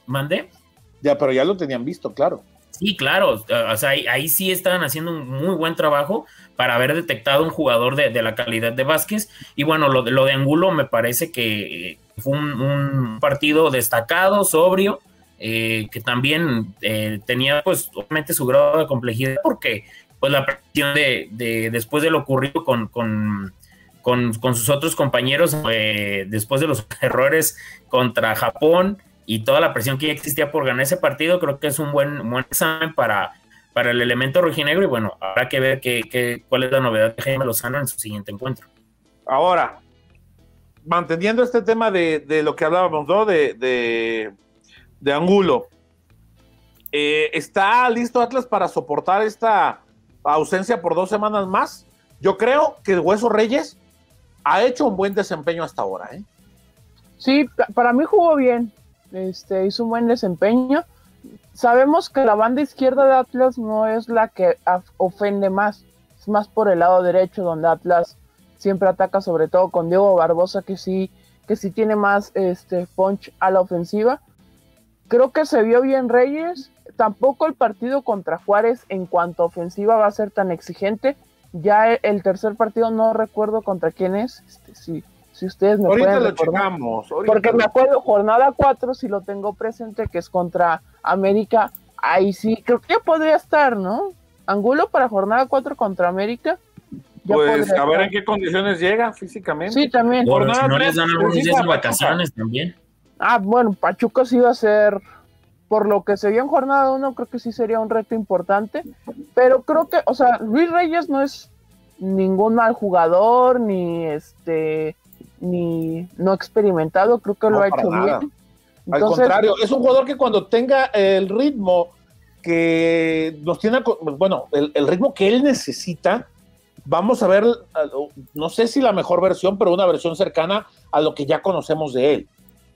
¿Mandé? Ya, pero ya lo tenían visto, claro. Sí, claro, o sea, ahí, sí estaban haciendo un muy buen trabajo para haber detectado un jugador de, la calidad de Vázquez. Y bueno, lo, lo de Angulo me parece que fue un, partido destacado, sobrio, eh, que también eh, tenía pues obviamente su grado de complejidad porque pues la presión de, después de lo ocurrido con, con, sus otros compañeros, eh, después de los errores contra Japón, y toda la presión que ya existía por ganar ese partido, creo que es un buen, buen examen para, para el elemento rojinegro y bueno, habrá que ver qué, cuál es la novedad de Jaime Lozano en su siguiente encuentro. Ahora, manteniendo este tema de, lo que hablábamos, ¿no? De, de, Angulo, eh, ¿está listo Atlas para soportar esta ausencia por dos semanas más? Yo creo que Hueso Reyes ha hecho un buen desempeño hasta ahora, ¿eh? Sí, para mí jugó bien este, hizo un buen desempeño. Sabemos que la banda izquierda de Atlas no es la que ofende más, es más por el lado derecho donde Atlas siempre ataca, sobre todo con Diego Barbosa, que sí, que sí tiene más este, punch a la ofensiva. Creo que se vio bien Reyes. Tampoco el partido contra Juárez en cuanto a ofensiva va a ser tan exigente. Ya el tercer partido no recuerdo contra quién es. Este, sí, si ustedes me ahorita pueden lo checamos. Porque me acuerdo, jornada 4, si lo tengo presente, que es contra América, ahí sí, creo que ya podría estar, ¿no? Angulo para jornada 4 contra América. pues a ver en qué condiciones llega físicamente. Sí, también. si no les dan algunos días de vacaciones también. Ah, bueno, Pachuca sí va a ser, por lo que se vio en jornada 1, creo que sí sería un reto importante. Pero creo que, o sea, Luis Reyes no es ningún mal jugador, ni este ni no experimentado, creo que lo ha hecho bien. Al contrario, es un jugador que cuando tenga el ritmo que nos tiene, bueno, el, ritmo que él necesita, vamos a ver, no sé si la mejor versión, pero una versión cercana a lo que ya conocemos de él.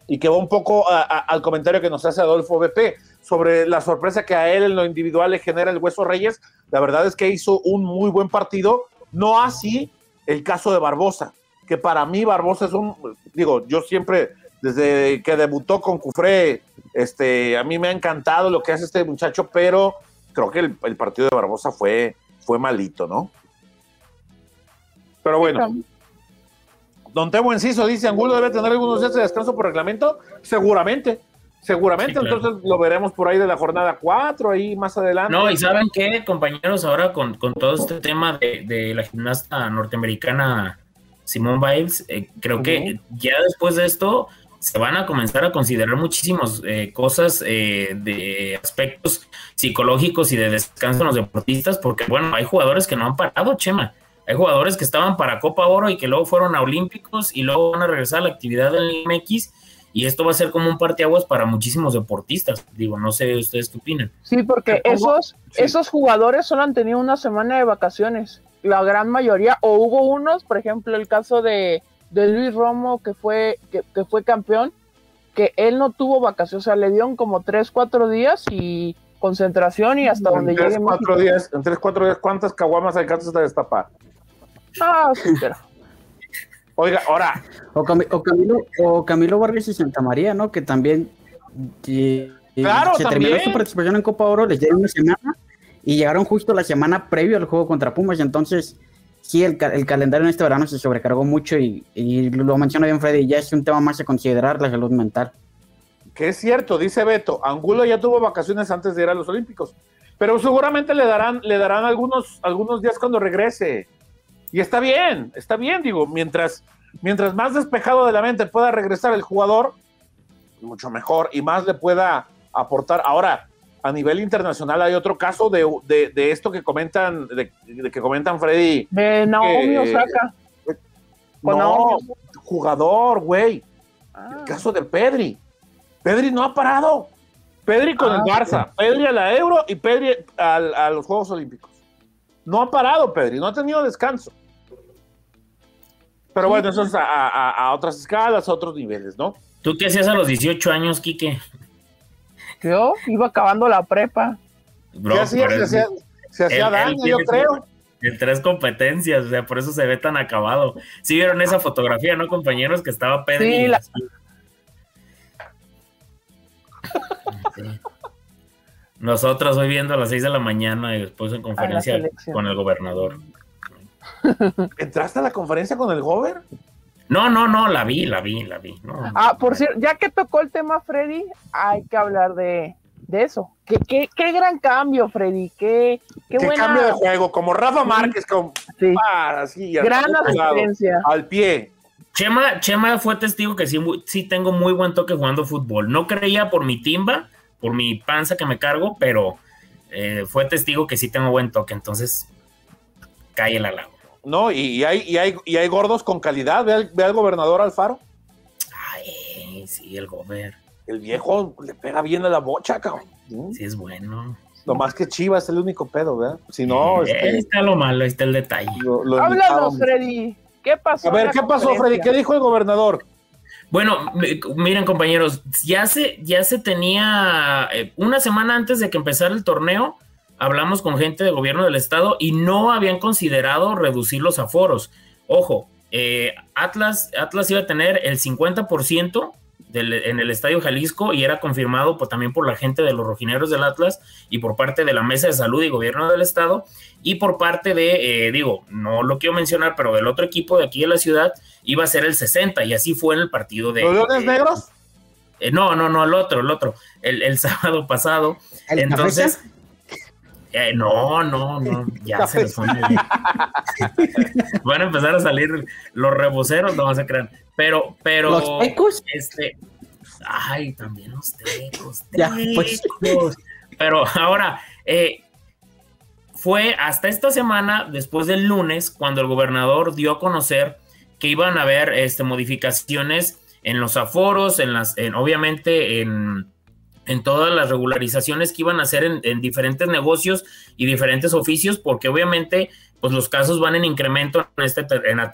Y que va un poco al comentario que nos hace Adolfo BP sobre la sorpresa que a él en lo individual le genera el Hueso Reyes. La verdad es que hizo un muy buen partido, no así el caso de Barbosa que para mí Barbosa es un, digo, yo siempre, desde que debutó con Cufré, este, a mí me ha encantado lo que hace este muchacho, pero creo que el, partido de Barbosa fue, fue malito, ¿no? Pero bueno. Don Temo Enciso dice, Angulo debe tener algunos días de descanso por reglamento. Seguramente, seguramente, entonces lo veremos por ahí de la jornada 4, ahí más adelante. No, y saben qué, compañeros, ahora con, todo este tema de, de la gimnasta norteamericana Simón Biles, eh, creo que ya después de esto se van a comenzar a considerar muchísimas eh, cosas eh, de aspectos psicológicos y de descanso en los deportistas, porque bueno, hay jugadores que no han parado, Chema. Hay jugadores que estaban para Copa Oro y que luego fueron a Olímpicos y luego van a regresar a la actividad del MX y esto va a ser como un parteaguas para muchísimos deportistas. Digo, no sé ustedes qué opinan. Sí, porque esos, esos jugadores solo han tenido una semana de vacaciones la gran mayoría, o hubo unos, por ejemplo, el caso de, Luis Romo, que fue, que, fue campeón, que él no tuvo vacaciones, o sea, le dieron como tres, cuatro días y concentración y hasta donde llegue. Cuatro días, en tres, cuatro días, ¿cuántas caguamas alcanzas a destapar? Ah, sí, pero. Oiga, ahora. O, Camilo, o Camilo Vargas y Santa María, ¿no? Que también. claro, se también. terminó su participación en Copa Oro, les dieron una semana y llegaron justo la semana previo al juego contra Pumas, y entonces sí, el, el calendario en este verano se sobrecargó mucho y, lo menciona bien Freddy, ya es un tema más a considerar la salud mental. Que es cierto, dice Beto, Angulo ya tuvo vacaciones antes de ir a los Olímpicos, pero seguramente le darán, le darán algunos, algunos días cuando regrese. Y está bien, está bien, digo, mientras, mientras más despejado de la mente pueda regresar el jugador, mucho mejor y más le pueda aportar. Ahora, a nivel internacional hay otro caso de, esto que comentan, de, que comentan Freddy. De Naomi Osaka. no, jugador, güey. El ah. caso de Pedri. Pedri no ha parado. Pedri con el ah, Barça, Pedri a la Euro y Pedri a, los Juegos Olímpicos. No ha parado Pedri, no ha tenido descanso. Pero bueno, eso es a, otras escalas, a otros niveles, ¿no? ¿Tú qué hacías a los 18 años, Quique? Yo iba acabando la prepa. ¿Qué hacías? Se hacía, daño, yo creo. En tres competencias, o sea, por eso se ve tan acabado. ¿Sí vieron esa fotografía, no, compañeros? Que estaba Pedro. Sí, la... Nosotros hoy viendo a las 6 de la mañana y después en conferencia con el gobernador. ¿Entraste a la conferencia con el gober? No, no, no, la vi, la vi, la vi. ah, por cierto, ya que tocó el tema Freddy, hay que hablar de, eso. ¿Qué, qué, qué gran cambio, Freddy. Qué, qué, ¿Qué cambio de juego, como Rafa Márquez, con sí. gran asistencia. Al pie. Chema, Chema fue testigo que sí, sí tengo muy buen toque jugando fútbol. No creía por mi timba, por mi panza que me cargo, pero eh, fue testigo que sí tengo buen toque. Entonces, cae el halago. No, y, hay, y, hay, y hay gordos con calidad. Ve al, ve al gobernador Alfaro. Ay, sí, el gober. El viejo le pega bien a la bocha, cabrón. Sí, es bueno. Lo más que Chivas es el único pedo, ¿verdad? Si no. Eh, ahí está lo malo, ahí está el detalle. Háblanos, Freddy. ¿Qué pasó? A ver, ¿qué pasó, Freddy? ¿Qué dijo el gobernador? Bueno, miren compañeros, ya se, ya se tenía eh, una semana antes de que empezara el torneo, hablamos con gente del gobierno del estado y no habían considerado reducir los aforos. Ojo, eh, Atlas, Atlas iba a tener el 50% en el Estadio Jalisco y era confirmado también por la gente de los rojineros del Atlas y por parte de la Mesa de Salud y Gobierno del Estado y por parte de, eh, digo, no lo quiero mencionar, pero del otro equipo de aquí de la ciudad iba a ser el 60 y así fue en el partido de... ¿Los Leones Negros? Eh, no, no, no, el otro, el otro, el, sábado pasado. Entonces... Eh, no, no, no, ya se les pone. Van a empezar a salir los reboceros, no se crean. Pero, pero. ¿Los tecos? Este. Ay, también los tecos. Pues. tecos. Pero ahora, eh, fue hasta esta semana, después del lunes, cuando el gobernador dio a conocer que iban a haber este, modificaciones en los aforos, en las, en, obviamente en en todas las regularizaciones que iban a hacer en, diferentes negocios y diferentes oficios, porque obviamente pues los casos van en incremento en, este,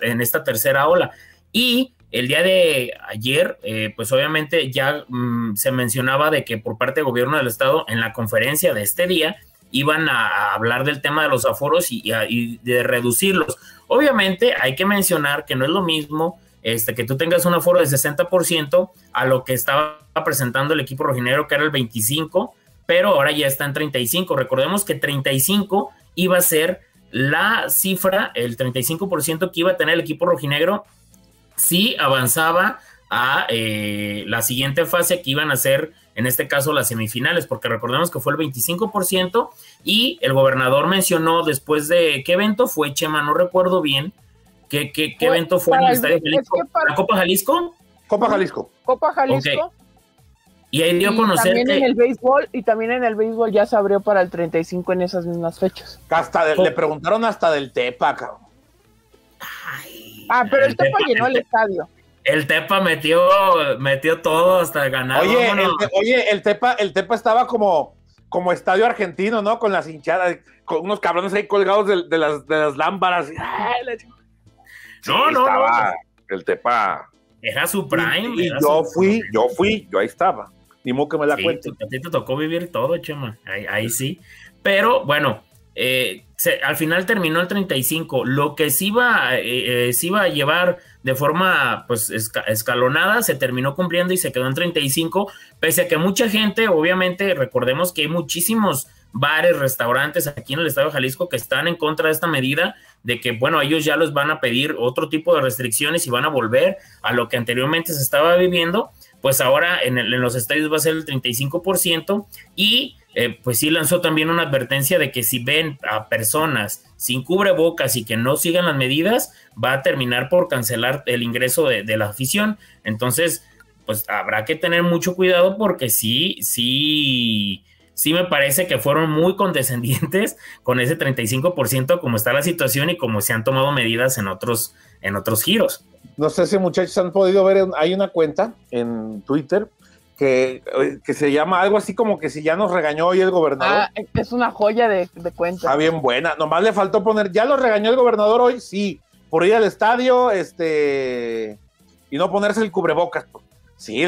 en, esta tercera ola. Y el día de ayer, eh, pues obviamente ya mm, se mencionaba de que por parte del gobierno del estado, en la conferencia de este día, iban a, hablar del tema de los aforos y, y de reducirlos. Obviamente hay que mencionar que no es lo mismo este, que tú tengas un aforo de 60% a lo que estaba presentando el equipo rojinero, que era el 25%, pero ahora ya está en 35%. Recordemos que 35% iba a ser la cifra, el 35% que iba a tener el equipo rojinegro si avanzaba a eh, la siguiente fase que iban a ser, en este caso, las semifinales, porque recordemos que fue el 25% y el gobernador mencionó después de qué evento fue, Chema, no recuerdo bien, ¿Qué, qué, qué evento fue en el Estadio Jalisco? ¿La Copa Jalisco? Copa Jalisco. Copa Jalisco. Y ahí dio a conocer también en el béisbol y también en el béisbol ya se abrió para el 35 en esas mismas fechas. Hasta le preguntaron hasta del Tepa, cabrón. ah, pero el, Tepa, llenó el, estadio. El Tepa metió, metió todo hasta ganar. Oye, el, oye, el Tepa, el Tepa estaba como, como estadio argentino, ¿no? Con las hinchadas, con unos cabrones ahí colgados de, las, de las lámparas. No, no, estaba El Tepa. Era su prime. Y, yo fui, yo fui, yo ahí estaba. Ni modo que me la sí, cuente. A ti te tocó vivir todo, Chema. Ahí, sí. Pero bueno, eh, al final terminó el 35. Lo que sí iba, eh, eh, iba a llevar de forma pues escalonada, se terminó cumpliendo y se quedó en 35, pese a que mucha gente, obviamente, recordemos que hay muchísimos bares, restaurantes aquí en el estado de Jalisco que están en contra de esta medida de que, bueno, ellos ya los van a pedir otro tipo de restricciones y van a volver a lo que anteriormente se estaba viviendo, pues ahora en, los estadios va a ser el 35% y eh, pues sí lanzó también una advertencia de que si ven a personas sin cubrebocas y que no sigan las medidas, va a terminar por cancelar el ingreso de, de la afición. Entonces, pues habrá que tener mucho cuidado porque sí, sí sí me parece que fueron muy condescendientes con ese 35% como está la situación y como se han tomado medidas en otros, en otros giros. No sé si muchachos han podido ver, hay una cuenta en Twitter que, eh, que, se llama algo así como que si ya nos regañó hoy el gobernador. Ah, es una joya de, de cuenta. Está bien buena. Nomás le faltó poner, ya lo regañó el gobernador hoy, sí, por ir al estadio, este, y no ponerse el cubrebocas. Sí,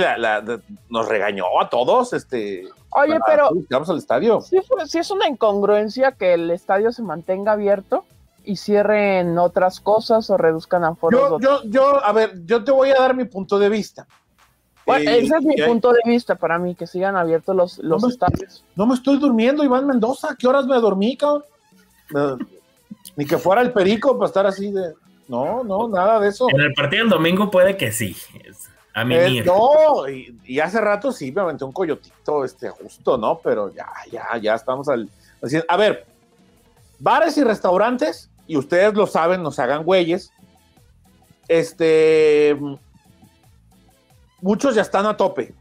nos regañó a todos, este. Oye, pero. Vamos al estadio. Sí, sí, es una incongruencia que el estadio se mantenga abierto y cierren otras cosas o reduzcan aforos. Yo, yo, yo, a ver, yo te voy a dar mi punto de vista. Bueno, eh, ese es mi punto de vista para mí, que sigan abiertos los, los estadios. no me estoy durmiendo, Iván Mendoza. ¿Qué horas me dormí, cabrón? Ni que fuera el perico para estar así de. No, no, nada de eso. En el partido del domingo puede que sí. A mí eh, no, y, hace rato sí me aventé un coyotito, este, justo, ¿no? Pero ya, ya, ya estamos al. A ver, bares y restaurantes, y ustedes lo saben, nos hagan güeyes. Este. Muchos ya están a tope.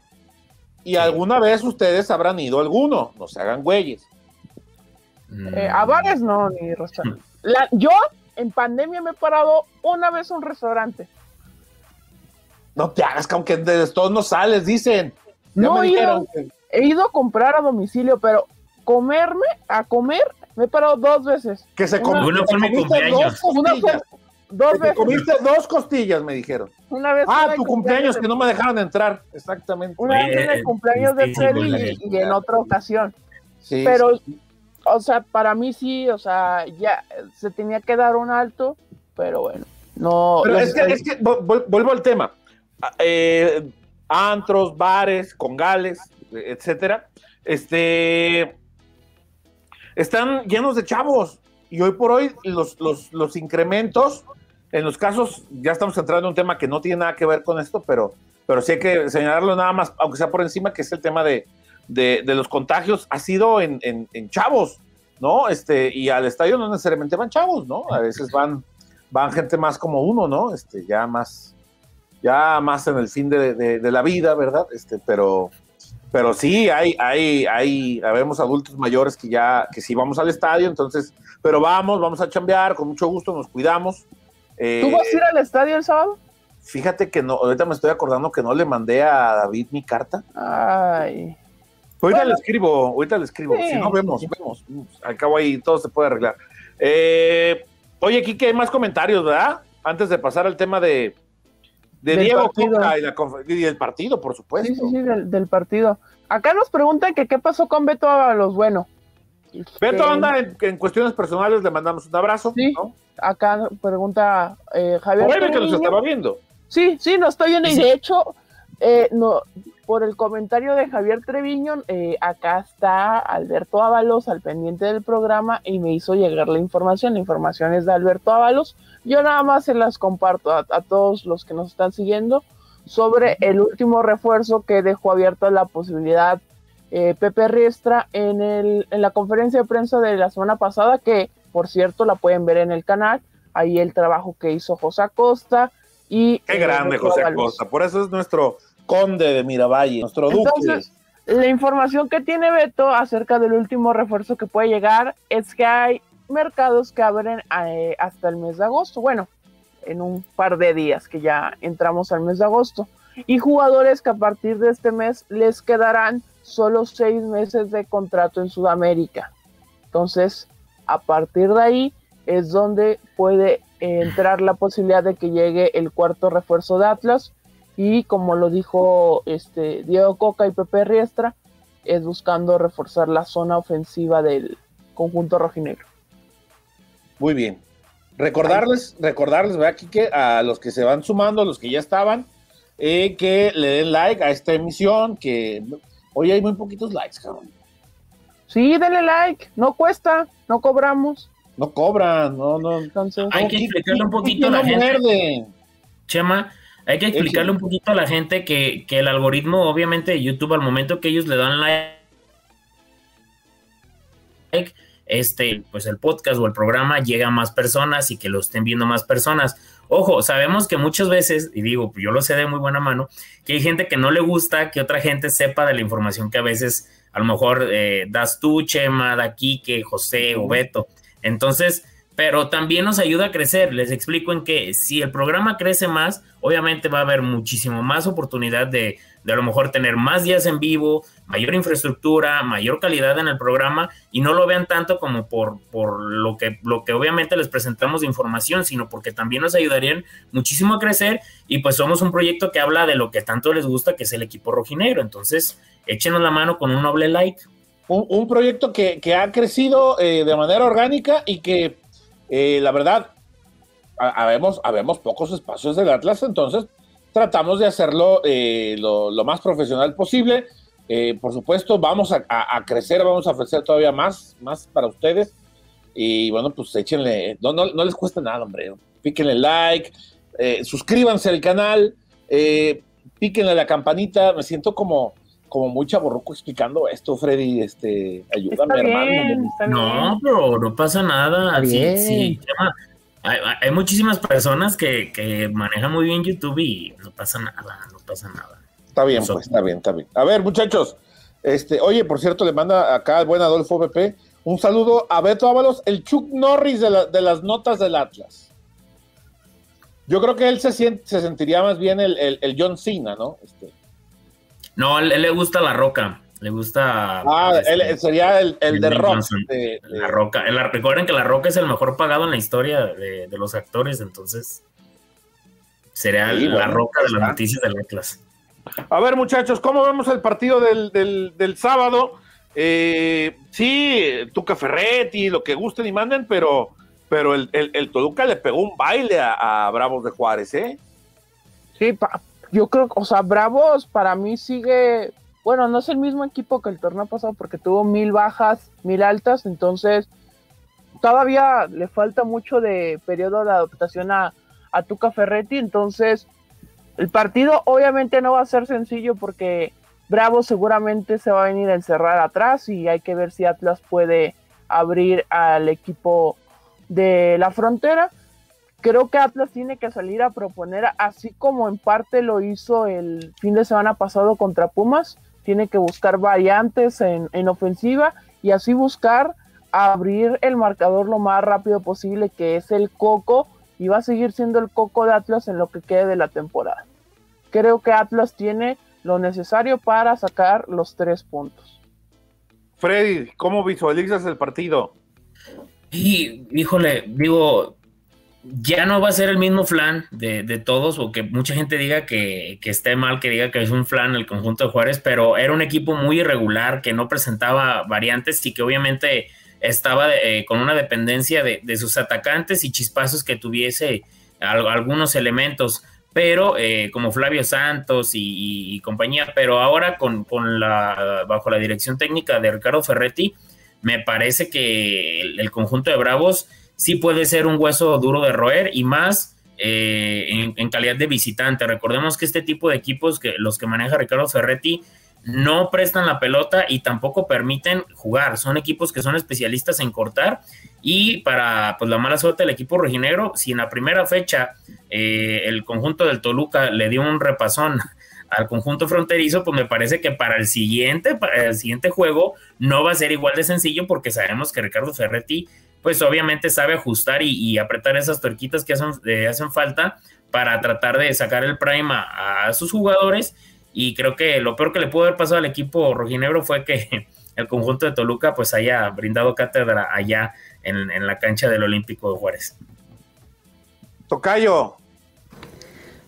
Y alguna vez ustedes habrán ido a alguno, no se hagan güeyes. Eh, a bares no, ni restaurantes. yo en pandemia me he parado una vez a un restaurante. No te hagas, que aunque de todos no sales, dicen. no, he ido, he ido a comprar a domicilio, pero comerme, a comer, me he parado dos veces. Que se comió. Una fue mi cumpleaños. Dos veces. comiste dos costillas, me dijeron. Una vez ah, tu cumpleaños, que no me dejaron entrar. Exactamente. Una vez en el cumpleaños de Freddy y, en otra ocasión. Sí, pero o sea, para mí sí, o sea, ya se tenía que dar un alto, pero bueno, no. Pero es que, es que, vuelvo al tema. Ah, eh, antros, bares, congales, etcétera, este, están llenos de chavos. Y hoy por hoy los, los, los incrementos, en los casos, ya estamos entrando en un tema que no tiene nada que ver con esto, pero, pero sí hay que señalarlo nada más, aunque sea por encima, que es el tema de, de, los contagios ha sido en, chavos, ¿no? Este, y al estadio no necesariamente van chavos, ¿no? A veces van, van gente más como uno, ¿no? Este, ya más, ya más en el fin de, la vida, ¿verdad? Este, pero, pero sí, hay, hay, hay, habemos adultos mayores que ya, que sí vamos al estadio, entonces, pero vamos, vamos a chambear, con mucho gusto, nos cuidamos. ¿Tú vas a ir al estadio el sábado? Fíjate que no, ahorita me estoy acordando que no le mandé a David mi carta. Ay. Ahorita le escribo, ahorita le escribo. Si no, vemos, vemos. Al cabo ahí todo se puede arreglar. Eh, oye, Kike, hay más comentarios, ¿verdad? Antes de pasar al tema de, de Diego Coca y, la, y, el partido, por supuesto. Sí, sí, sí, del, partido. Acá nos preguntan que qué pasó con Beto los Bueno. Beto anda en, cuestiones personales, le mandamos un abrazo. Sí, acá pregunta eh, Javier. Que nos estaba viendo. Sí, sí, no estoy viendo. Y de hecho, eh, no, por el comentario de Javier Treviño, eh, acá está Alberto Ábalos al pendiente del programa y me hizo llegar la información. La información es de Alberto Ábalos. Yo nada más se las comparto a, todos los que nos están siguiendo sobre el último refuerzo que dejó abierta la posibilidad eh, Pepe Riestra en, el, en la conferencia de prensa de la semana pasada, que por cierto la pueden ver en el canal. Ahí el trabajo que hizo José Acosta y... Qué grande José Acosta, por eso es nuestro conde de Miravalle, nuestro. Entonces, la información que tiene Beto acerca del último refuerzo que puede llegar es que hay mercados que abren eh, hasta el mes de agosto. Bueno, en un par de días que ya entramos al mes de agosto. Y jugadores que a partir de este mes les quedarán solo seis meses de contrato en Sudamérica. Entonces, a partir de ahí es donde puede entrar la posibilidad de que llegue el cuarto refuerzo de Atlas y como lo dijo este Diego Coca y Pepe Riestra, es buscando reforzar la zona ofensiva del conjunto rojinegro. Muy bien. Recordarles, recordarles, ¿verdad, Kike? A los que se van sumando, a los que ya estaban, eh, que le den like a esta emisión, que hoy hay muy poquitos likes, cabrón. Sí, denle like, no cuesta, no cobramos. No cobran, no, no. Entonces, hay que explicarle un poquito a la gente. Chema, hay que explicarle un poquito a la gente que, el algoritmo, obviamente, de YouTube, al momento que ellos le dan like, este, pues el podcast o el programa llega a más personas y que lo estén viendo más personas. Ojo, sabemos que muchas veces, y digo, yo lo sé de muy buena mano, que hay gente que no le gusta que otra gente sepa de la información que a veces a lo mejor eh, das tú, Chema, da que José o Beto. Entonces, pero también nos ayuda a crecer. Les explico en que si el programa crece más, obviamente va a haber muchísimo más oportunidad de, de a lo mejor tener más días en vivo, mayor infraestructura, mayor calidad en el programa y no lo vean tanto como por, por lo, que, lo que obviamente les presentamos de información, sino porque también nos ayudarían muchísimo a crecer y pues somos un proyecto que habla de lo que tanto les gusta, que es el equipo rojinegro. Entonces, échenos la mano con un noble like. Un, proyecto que, ha crecido eh, de manera orgánica y que eh, la verdad, habemos, habemos pocos espacios del Atlas, entonces tratamos de hacerlo eh, lo, más profesional posible. Eh, por supuesto, vamos a, crecer, vamos a ofrecer todavía más, más para ustedes. Y bueno, pues échenle, no, no, les cuesta nada, hombre. Píquenle like, suscríbanse al canal, píquenle la campanita. Me siento como, como muy chaborruco explicando esto, Freddy. Este, ayúdame, hermano. No, pero no pasa nada. Sí, sí, hay, muchísimas personas que, manejan muy bien YouTube y no pasa nada, no pasa nada. Está bien, pues, está bien, está bien. A ver, muchachos, este, oye, por cierto, le manda acá el buen Adolfo BP un saludo a Beto Ábalos, el Chuck Norris de, las notas del Atlas. Yo creo que él se, siente, se sentiría más bien el, el John Cena, ¿no? Este, no, él, le gusta La Roca. Le gusta. Ah, él este, sería el, el de Rock. La Roca. recuerden que La Roca es el mejor pagado en la historia de, los actores, entonces. Sería La Roca de las noticias del Atlas. A ver, muchachos, ¿cómo vemos el partido del, sábado? Eh, sí, Tuca Ferretti, lo que gusten y manden, pero, pero el, Toluca le pegó un baile a, a Bravos de Juárez, ¿eh? Sí, pa yo creo, o sea, Bravos para mí sigue, bueno, no es el mismo equipo que el torneo pasado porque tuvo mil bajas, mil altas, entonces todavía le falta mucho de periodo de adaptación a, a Tuca Ferretti, entonces el partido obviamente no va a ser sencillo porque Bravos seguramente se va a venir a encerrar atrás y hay que ver si Atlas puede abrir al equipo de la frontera creo que Atlas tiene que salir a proponer, así como en parte lo hizo el fin de semana pasado contra Pumas, tiene que buscar variantes en, ofensiva y así buscar abrir el marcador lo más rápido posible, que es el coco, y va a seguir siendo el coco de Atlas en lo que quede de la temporada. Creo que Atlas tiene lo necesario para sacar los tres puntos. Freddy, ¿cómo visualizas el partido? Y, híjole, digo, ya no va a ser el mismo flan de, todos, o que mucha gente diga que, esté mal, que diga que es un flan el conjunto de Juárez, pero era un equipo muy irregular, que no presentaba variantes y que obviamente estaba eh, con una dependencia de, sus atacantes y chispazos que tuviese algunos elementos, pero eh, como Flavio Santos y, compañía, pero ahora con, la, bajo la dirección técnica de Ricardo Ferretti, me parece que el conjunto de Bravos sí puede ser un hueso duro de roer y más eh, en, calidad de visitante. Recordemos que este tipo de equipos, los que maneja Ricardo Ferretti, no prestan la pelota y tampoco permiten jugar. Son equipos que son especialistas en cortar y para pues, la mala suerte del equipo rojinegro, si en la primera fecha eh, el conjunto del Toluca le dio un repasón al conjunto fronterizo, pues me parece que para el siguiente, para el siguiente juego no va a ser igual de sencillo porque sabemos que Ricardo Ferretti pues obviamente sabe ajustar y, apretar esas tuerquitas que hacen, hacen, falta para tratar de sacar el prime a, sus jugadores. Y creo que lo peor que le pudo haber pasado al equipo rojinegro fue que el conjunto de Toluca pues haya brindado cátedra allá en, la cancha del Olímpico de Juárez. Tocayo.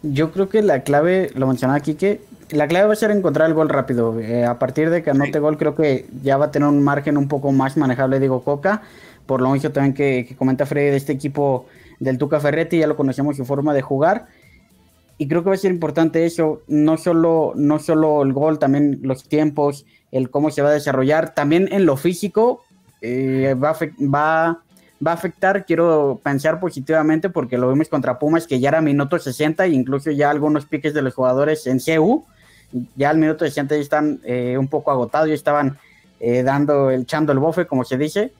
Yo creo que la clave, lo mencionaba aquí, que la clave va a ser encontrar el gol rápido. Eh, a partir de que anote gol, creo que ya va a tener un margen un poco más manejable, digo Coca por lo mismo también que, comenta Freddy de este equipo del Tuca Ferretti, ya lo conocemos su forma de jugar. Y creo que va a ser importante eso, no solo, no solo el gol, también los tiempos, el cómo se va a desarrollar, también en lo físico eh, va, va, va, a afectar, quiero pensar positivamente, porque lo vimos contra Pumas, que ya era minuto 60, e incluso ya algunos piques de los jugadores en CU, ya al minuto 60 ya están eh, un poco agotados, ya estaban eh, dando, echando el bofe, como se dice.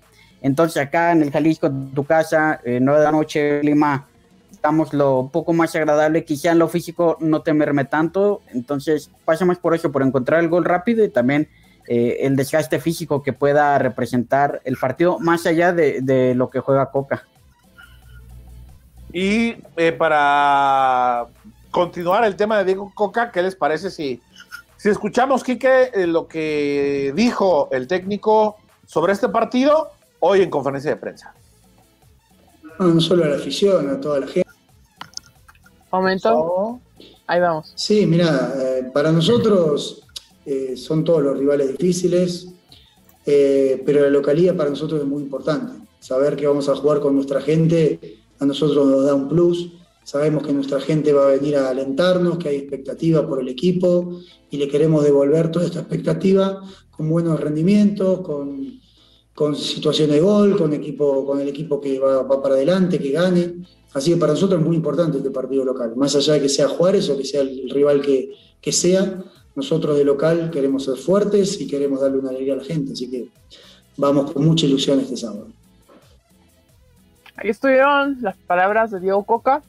Entonces acá en el Jalisco, tu casa, eh, 9 de la noche, Lima, estamos lo poco más agradable, quizá en lo físico no temerme tanto, entonces pasa más por eso, por encontrar el gol rápido y también eh, el desgaste físico que pueda representar el partido más allá de, lo que juega Coca. Y eh, para continuar el tema de Diego Coca, ¿qué les parece si, si escuchamos, Quique, eh, lo que dijo el técnico sobre este partido hoy en conferencia de prensa? No, solo a la afición, a toda la gente. Momento. Ahí vamos. Sí, mira, eh, para nosotros son todos los rivales difíciles, pero la localidad para nosotros es muy importante. Saber que vamos a jugar con nuestra gente a nosotros nos da un plus. Sabemos que nuestra gente va a venir a alentarnos, que hay expectativa por el equipo y le queremos devolver toda esta expectativa con buenos rendimientos, con, con situaciones de gol, con, equipo, con el equipo que va, para adelante, que gane. Así que para nosotros es muy importante este partido local. Más allá de que sea Juárez o que sea el rival que, que sea, nosotros de local queremos ser fuertes y queremos darle una alegría a la gente. Así que vamos con mucha ilusión este sábado. Ahí estuvieron las palabras de Diego Coca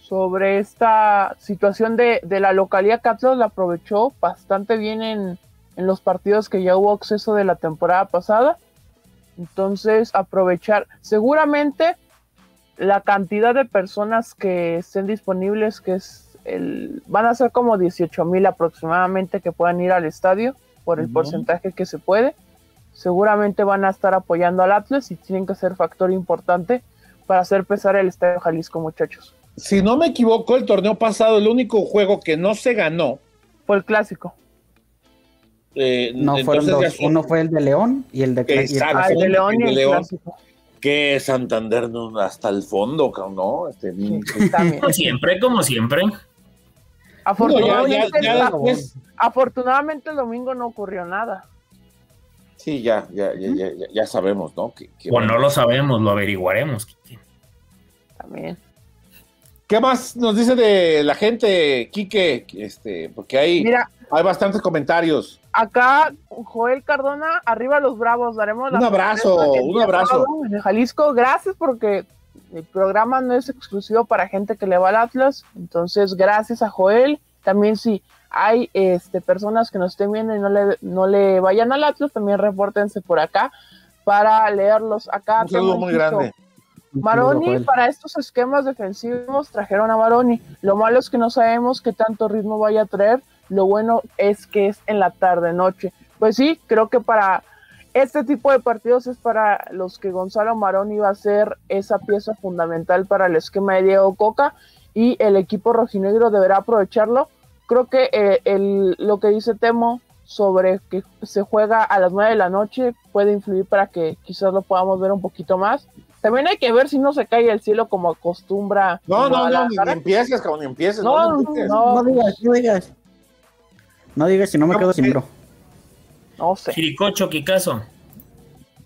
sobre esta situación de, la localidad que la aprovechó bastante bien en, los partidos que ya hubo acceso de la temporada pasada. Entonces, aprovechar seguramente la cantidad de personas que estén disponibles, que es el, van a ser como 18 mil aproximadamente que puedan ir al estadio por el porcentaje que se puede seguramente van a estar apoyando al Atlas y tienen que ser factor importante para hacer pesar el Estadio Jalisco, muchachos. Si no me equivoco, el torneo pasado, el único juego que no se ganó fue el clásico. Eh, no, fueron dos. Uno fue el de León y el de, Exacto, ah, el de León y el, León. Clásico. Que Santander no, hasta el fondo, ¿no? Este, siempre, como siempre. afortunadamente el domingo no ocurrió nada. Sí, ya, ya, ya, ya, sabemos, ¿no? o no lo sabemos, lo averiguaremos. También. ¿Qué más nos dice de la gente, Quique? Este, porque hay, hay bastantes comentarios. Acá, Joel Cardona, arriba los bravos, daremos Un abrazo, un abrazo. En Jalisco, gracias porque el programa no es exclusivo para gente que le va al Atlas, entonces gracias a Joel. También si hay este, personas que nos estén viendo y no le, no le vayan al Atlas, también repórtense por acá para leerlos acá. Un saludo muy grande. Maroni, para estos esquemas defensivos trajeron a Maroni. Lo malo es que no sabemos qué tanto ritmo vaya a traer. Lo bueno es que es en la tarde-noche. Pues sí, creo que para este tipo de partidos es para los que Gonzalo Maroni va a ser esa pieza fundamental para el esquema de Diego Coca y el equipo rojinegro deberá aprovecharlo creo que eh, el, lo que dice Temo sobre que se juega a las 9 de la noche puede influir para que quizás lo podamos ver un poquito más. También hay que ver si no se cae el cielo como acostumbra. No, no, no, ni, empieces, como ni empieces. No, no, no, digas, no digas. No digas si no me quedo sin bro. No sé. Chiricocho, Kikazo.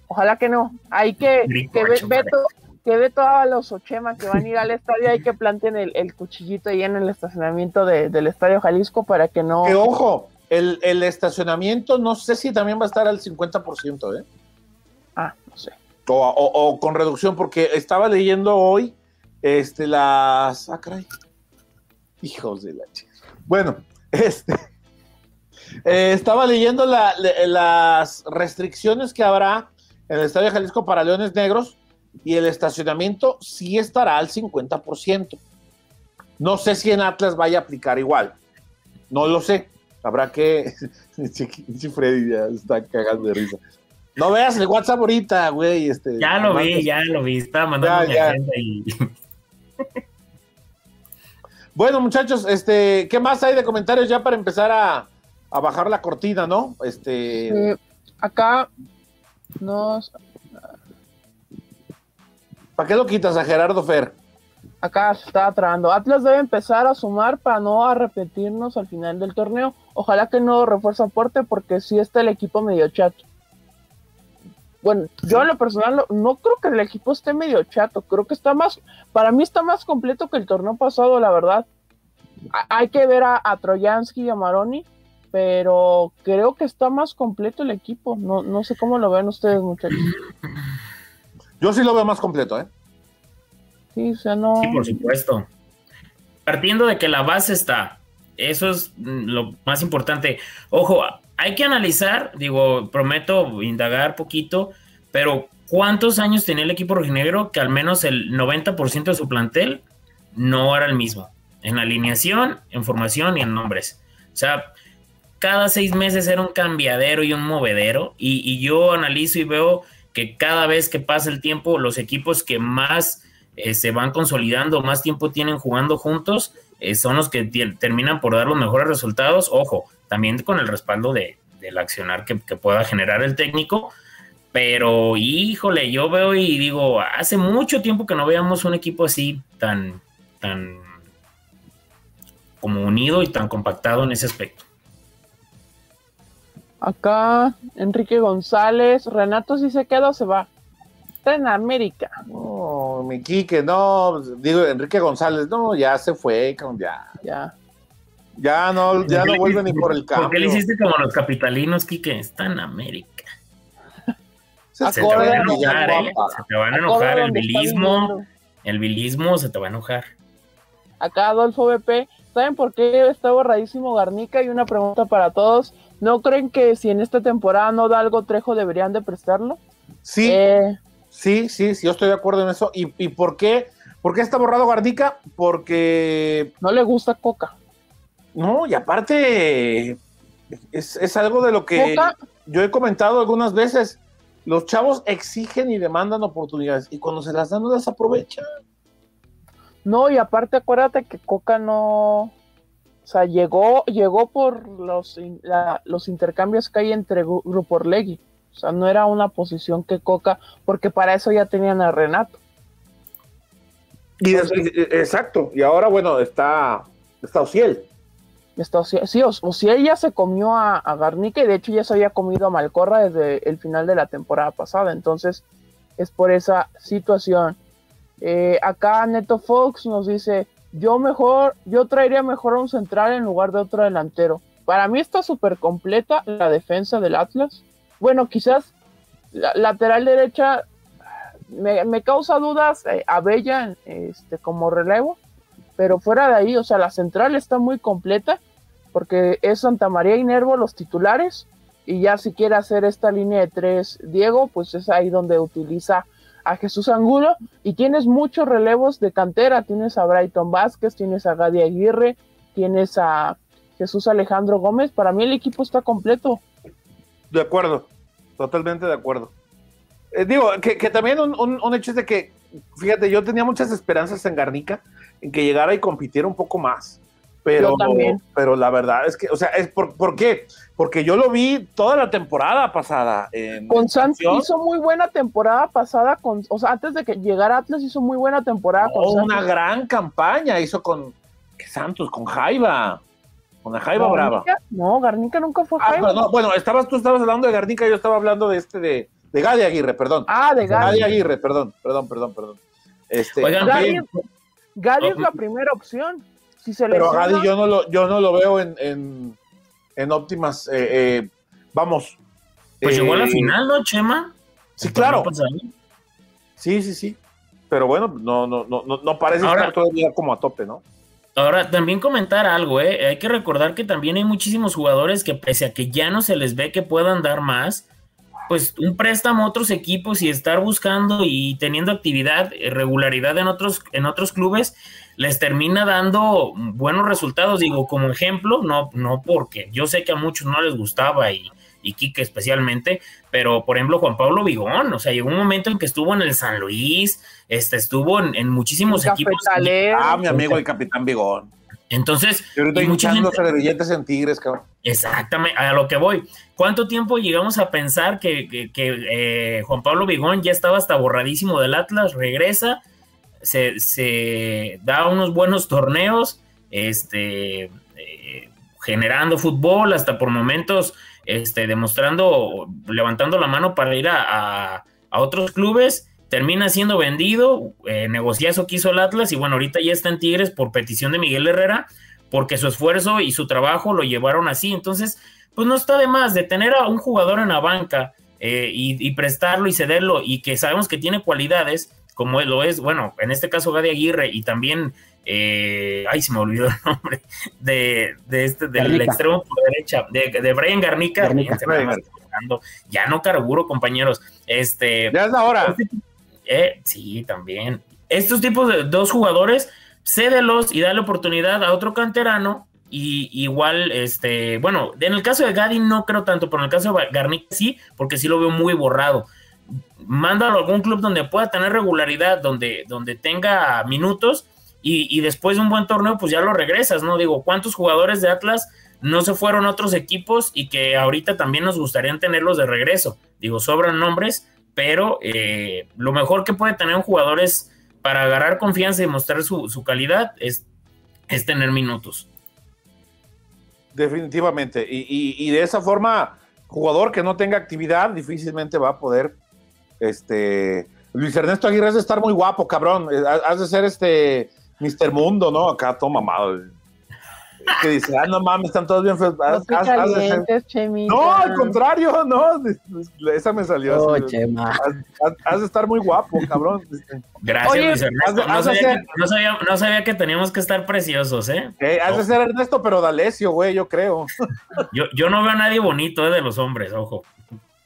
Ojalá que no. Hay que, que Beto, que ve todos los Ochema que van a ir al estadio, hay que planteen el, cuchillito ahí en el estacionamiento del Estadio Jalisco para que no... Que ojo, el, estacionamiento no sé si también va a estar al 50%, ¿eh? Ah, no sé. O, con reducción, porque estaba leyendo hoy este, las... Ah, caray. Hijos de la chica. Bueno, este... Eh, estaba leyendo las restricciones que habrá en el Estadio Jalisco para Leones Negros y el estacionamiento sí estará al 50%. No sé si en Atlas vaya a aplicar igual. No lo sé. Habrá que. Si Freddy ya está cagando de risa. No veas el WhatsApp ahorita, güey. Este, ya lo vi, ya lo vi. Estaba mandando ya, y. bueno, muchachos, este, ¿qué más hay de comentarios ya para empezar a, a bajar la cortina, no? Este. Eh, acá nos ¿Para qué lo quitas a Gerardo Fer? Acá se está trabando. Atlas debe empezar a sumar para no arrepentirnos al final del torneo. Ojalá que no refuerce aporte porque sí está el equipo medio chato. Bueno, yo en lo personal no creo que el equipo esté medio chato. Creo que está más, para mí está más completo que el torneo pasado, la verdad. Hay que ver a, Trojansky y a Maroni, pero creo que está más completo el equipo. No, no sé cómo lo ven ustedes, muchachos. Yo sí lo veo más completo, ¿eh? Sí, o sea, no. Sí, por supuesto. Partiendo de que la base está, eso es lo más importante. Ojo, hay que analizar, digo, prometo indagar poquito, pero ¿cuántos años tenía el equipo rojinegro que al menos el 90% de su plantel no era el mismo? En alineación, en formación y en nombres. O sea, cada seis meses era un cambiadero y un movedero. Y, yo analizo y veo que cada vez que pasa el tiempo, los equipos que más eh, se van consolidando, más tiempo tienen jugando juntos, eh, son los que terminan por dar los mejores resultados. Ojo, también con el respaldo de, del accionar que, pueda generar el técnico. Pero híjole, yo veo y digo, hace mucho tiempo que no veamos un equipo así tan, tan como unido y tan compactado en ese aspecto. Acá, Enrique González, Renato si se queda o se va. Está en América. No, mi Quique, no, digo, Enrique González, no, ya se fue, ya. Ya. Ya no, ya no vuelve ni por el cambio. ¿Por qué le hiciste como los capitalinos, Quique? Está en América. Se, te van a enojar, ¿eh? Se te van a enojar el bilismo. El bilismo se te va a enojar. Acá Adolfo BP, ¿saben por qué está borradísimo Garnica? Y una pregunta para todos. ¿No creen que si en esta temporada no da algo Trejo deberían de prestarlo? Sí, eh, sí, sí, sí, yo estoy de acuerdo en eso. ¿Y, por qué? ¿Por qué está borrado Garnica? Porque... No le gusta Coca. No, y aparte es, algo de lo que yo he comentado algunas veces. Los chavos exigen y demandan oportunidades y cuando se las dan no las aprovechan. No, y aparte acuérdate que Coca no, sea, llegó, llegó por los, los intercambios que hay entre Grupo Orlegui. O sea, no era una posición que Coca, porque para eso ya tenían a Renato. Y exacto, y ahora bueno, está, está Ociel. Está sí, Ociel ya se comió a, a, Garnica y de hecho ya se había comido a Malcorra desde el final de la temporada pasada. Entonces, es por esa situación. Eh, acá Neto Fox nos dice, yo mejor, yo traería mejor a un central en lugar de otro delantero. Para mí está súper completa la defensa del Atlas. Bueno, quizás la lateral derecha me, causa dudas eh, a Bella este, como relevo, pero fuera de ahí, o sea, la central está muy completa porque es Santa María y Nervo los titulares y ya si quiere hacer esta línea de tres Diego, pues es ahí donde utiliza a Jesús Angulo y tienes muchos relevos de cantera, tienes a Brighton Vázquez, tienes a Gadi Aguirre, tienes a Jesús Alejandro Gómez, para mí el equipo está completo. De acuerdo, totalmente de acuerdo. Eh, digo, que, también un, hecho es de que, fíjate, yo tenía muchas esperanzas en Garnica, en que llegara y compitiera un poco más. Pero, pero la verdad es que, o sea, es por, ¿por qué? Porque yo lo vi toda la temporada pasada. En con Santos hizo muy buena temporada pasada, con, o sea, antes de que llegara Atlas hizo muy buena temporada con Una gran campaña hizo con Santos, con Jaiba. Con la Jaiba Brava. No, Garnica nunca fue ah, Jaiba. bueno, estabas, tú estabas hablando de Garnica, yo estaba hablando de este, de, de Gadi Aguirre, perdón. Ah, de Gadi. Aguirre, perdón, perdón, perdón, perdón. Este, Gadi, es la primera opción. Pero Gadi yo no lo, yo no lo veo en, en, óptimas, eh, eh, vamos. Pues llegó a la eh, final, ¿no, Chema? Sí, claro. Sí, sí, sí. Pero bueno, no, no, no, no parece estar todavía como a tope, ¿no? Ahora, también comentar algo, ¿eh? Hay que recordar que también hay muchísimos jugadores que pese a que ya no se les ve que puedan dar más, pues un préstamo a otros equipos y estar buscando y teniendo actividad, regularidad en otros, en otros clubes, les termina dando buenos resultados. Digo, como ejemplo, no, no porque yo sé que a muchos no les gustaba y, y Quique especialmente, pero por ejemplo Juan Pablo Vigón, o sea, llegó un momento en que estuvo en el San Luis, este, estuvo en, muchísimos equipos. Ah, mi amigo el Capitán Vigón. Entonces, yo estoy muchos de billetes en Tigres, cabrón. Exactamente, a lo que voy. ¿Cuánto tiempo llegamos a pensar que, eh, Juan Pablo Vigón ya estaba hasta borradísimo del Atlas, regresa, se, da unos buenos torneos, este, eh, generando fútbol, hasta por momentos este, demostrando, levantando la mano para ir a, otros clubes, termina siendo vendido, eh, negociazo que hizo el Atlas y bueno, ahorita ya está en Tigres por petición de Miguel Herrera, porque su esfuerzo y su trabajo lo llevaron así, entonces, pues no está de más de tener a un jugador en la banca eh, y, prestarlo y cederlo y que sabemos que tiene cualidades, como lo es, bueno, en este caso Gadi Aguirre y también eh, ay, se me olvidó el nombre, de, de este, del extremo por derecha, de, de Brian Garnica, ya no carburo, compañeros. Este, ya es la hora. Eh, sí, también. Estos tipos de dos jugadores, cédelos y dale oportunidad a otro canterano. Y igual, este, bueno, en el caso de Gadi no creo tanto, pero en el caso de Garnica sí, porque sí lo veo muy borrado. Mándalo a algún club donde pueda tener regularidad, donde, donde tenga minutos y, después de un buen torneo, pues ya lo regresas, ¿no? Digo, ¿cuántos jugadores de Atlas no se fueron a otros equipos y que ahorita también nos gustaría tenerlos de regreso? Digo, sobran nombres, pero eh, lo mejor que puede tener un jugador es para agarrar confianza y mostrar su, calidad es, es, tener minutos. Definitivamente. Y, y, de esa forma, jugador que no tenga actividad difícilmente va a poder. Este. Luis Ernesto Aguirre has de estar muy guapo, cabrón. Has de ser este Mr. Mundo, ¿no? Acá todo mamado. Que dice, ah, no mames, están todos bien feos. no, al contrario, no. Esa me salió. Oh, Chema. Has, de estar muy guapo, cabrón. Gracias, Luis Ernesto. No sabía, no, sabía, que teníamos que estar preciosos, ¿eh? eh has de ser Ernesto, pero D'Alessio, güey, yo creo. Yo, yo no veo a nadie bonito eh, de los hombres, ojo.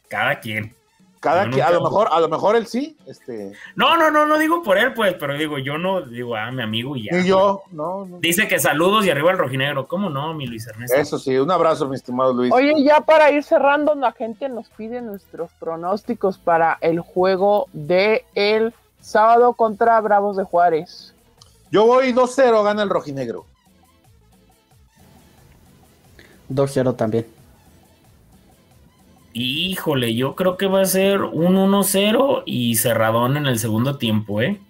Cada quien. Cada a lo mejor, a lo mejor él sí, este. No, no, no, no digo por él, pues, pero digo, yo no, digo, ah, mi amigo y ya. Y yo, no, Dice que saludos y arriba el rojinegro. ¿Cómo no, mi Luis Ernesto? Eso sí, un abrazo, mi estimado Luis. Oye, ya para ir cerrando, la gente nos pide nuestros pronósticos para el juego de el sábado contra Bravos de Juárez. Yo voy 2-0, gana el rojinegro. 2-0 también. Híjole, yo creo que va a ser un 1-0 y cerradón en el segundo tiempo, ¿eh?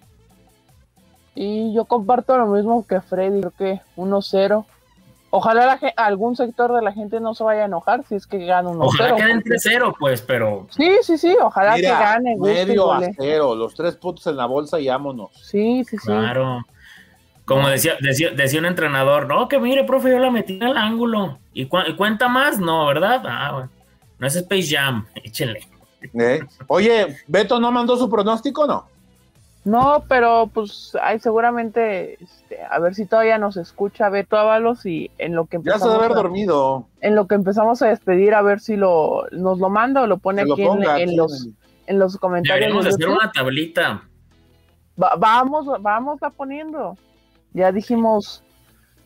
Y yo comparto lo mismo que Freddy, creo que 1-0. Ojalá algún sector de la gente no se vaya a enojar si es que gana 1-0. Ojalá queden 3-0, pues, pero. Sí, sí, sí, ojalá que gane. Medio a cero, los tres puntos en la bolsa y vámonos. Sí, sí, sí. Claro. Como decía, decía, decía, un entrenador, no, que mire, profe, yo la metí al ángulo. ¿Y, cuenta más? No, ¿verdad? Ah, bueno. No es Space Jam, échenle. Eh, oye, ¿Beto no mandó su pronóstico no? No, pero pues hay seguramente, este, a ver si todavía nos escucha Beto Ábalos y en lo que empezamos. Ya se debe haber dormido. En lo que empezamos a despedir, a ver si lo nos lo manda o lo pone aquí en, los, en los comentarios. Deberíamos hacer una tablita. vamos, vamos a poniendo. Ya dijimos,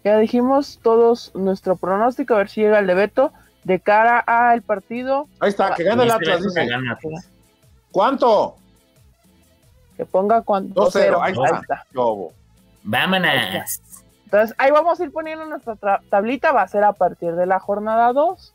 ya dijimos todos nuestro pronóstico, a ver si llega el de Beto de cara al partido. Ahí está, que gane el Atlas. ¿Cuánto? Que ponga cuánto. 2-0, ahí, está. Vámonos. Entonces, ahí vamos a ir poniendo nuestra tablita, va a ser a partir de la jornada 2,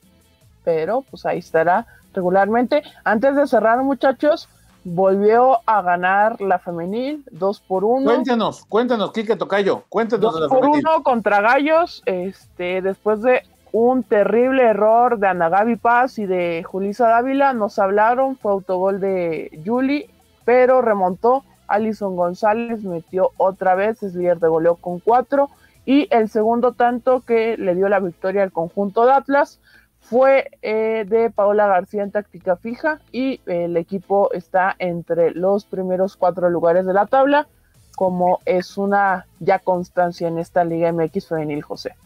pero pues ahí estará regularmente. Antes de cerrar, muchachos, volvió a ganar la femenil 2 por 1. Cuéntenos, cuéntenos, Kike Tocayo, cuéntenos 2 por 1 contra Gallos, este, después de un terrible error de Ana Gaby Paz y de Julisa Dávila. Nos hablaron, fue autogol de Yuli, pero remontó. Alison González metió otra vez, es líder de goleo con cuatro. Y el segundo tanto que le dio la victoria al conjunto de Atlas fue eh, de Paola García en táctica fija y el equipo está entre los primeros cuatro lugares de la tabla, como es una ya constancia en esta Liga MX femenil, José.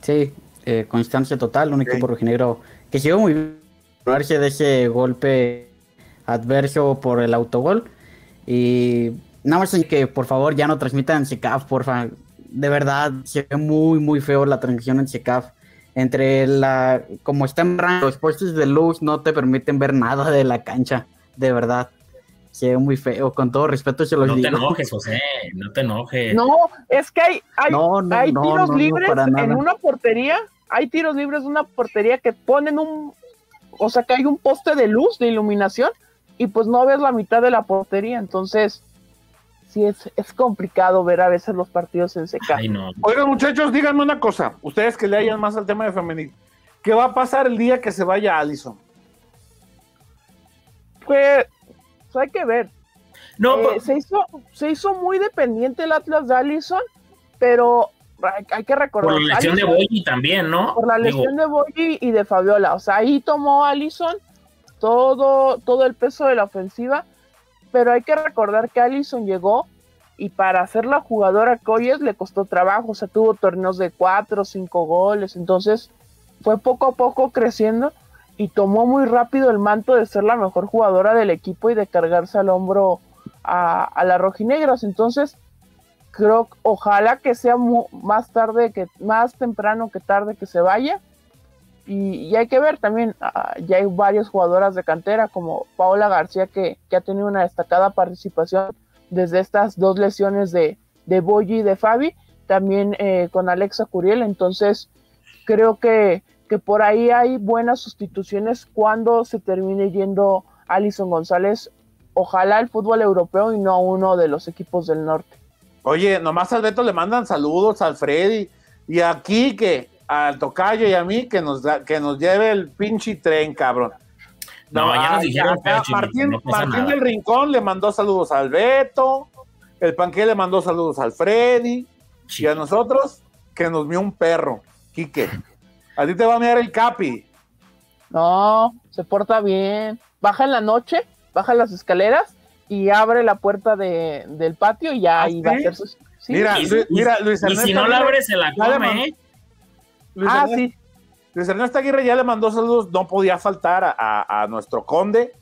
Sí, eh, constancia total, un equipo rojinegro que llegó muy bien de ese golpe adverso por el autogol. Y nada más que por favor ya no transmitan en SECAF, porfa. De verdad, se ve muy, muy feo la transmisión en SECAF. Entre la. Como están los postes de luz, no te permiten ver nada de la cancha. De verdad ve muy feo, con todo respeto se los no digo. No te enojes, José, no te enojes. No, es que hay, hay, hay tiros libres en una portería, hay tiros libres de una portería que ponen un, o sea que hay un poste de luz, de iluminación, y pues no ves la mitad de la portería, entonces sí es, es complicado ver a veces los partidos en seca. Oigan muchachos, díganme una cosa, ustedes que le hayan más al tema de femenil, ¿qué va a pasar el día que se vaya Alison? Pues hay que ver. No, eh, se, hizo, se hizo muy dependiente el Atlas de Allison, pero hay, que recordar. Por la lesión de Boyi también, ¿no? Por la lesión de Boyi y de Fabiola. O sea, ahí tomó Allison todo, todo el peso de la ofensiva. pero hay que recordar que Allison llegó y para ser la jugadora que hoy es le costó trabajo, o sea, tuvo torneos de cuatro o cinco goles, entonces fue poco a poco creciendo y tomó muy rápido el manto de ser la mejor jugadora del equipo y de cargarse al hombro a, a las rojinegras, entonces creo, ojalá que sea más tarde, que más temprano que tarde que se vaya, y, hay que ver también, ah, ya hay varias jugadoras de cantera como Paola García que, ha tenido una destacada participación desde estas dos lesiones de, de y de Fabi, también eh, con Alexa Curiel, entonces creo que, que por ahí hay buenas sustituciones cuando se termine yendo Alison González, ojalá el fútbol europeo y no a uno de los equipos del norte. Oye, nomás al Beto le mandan saludos al Freddy y aquí que al Tocayo y a mí que nos, que nos lleve el pinche tren, cabrón. No, ya nos dijeron Martín, Martín del Rincón le mandó saludos al Beto, el Panque le mandó saludos al Freddy, y a nosotros que nos vio un perro, Quique. A ti te va a mirar el Capi. No, se porta bien. Baja en la noche, baja las escaleras y abre la puerta de, del patio y ya ¿Ah, ahí va a hacer sus. Mira, mira, Luis Ernesto. Y si no la abre, se la come, ¿eh? Luis ah, sí. Luis Ernesto Aguirre ya le mandó saludos, no podía faltar a, nuestro conde.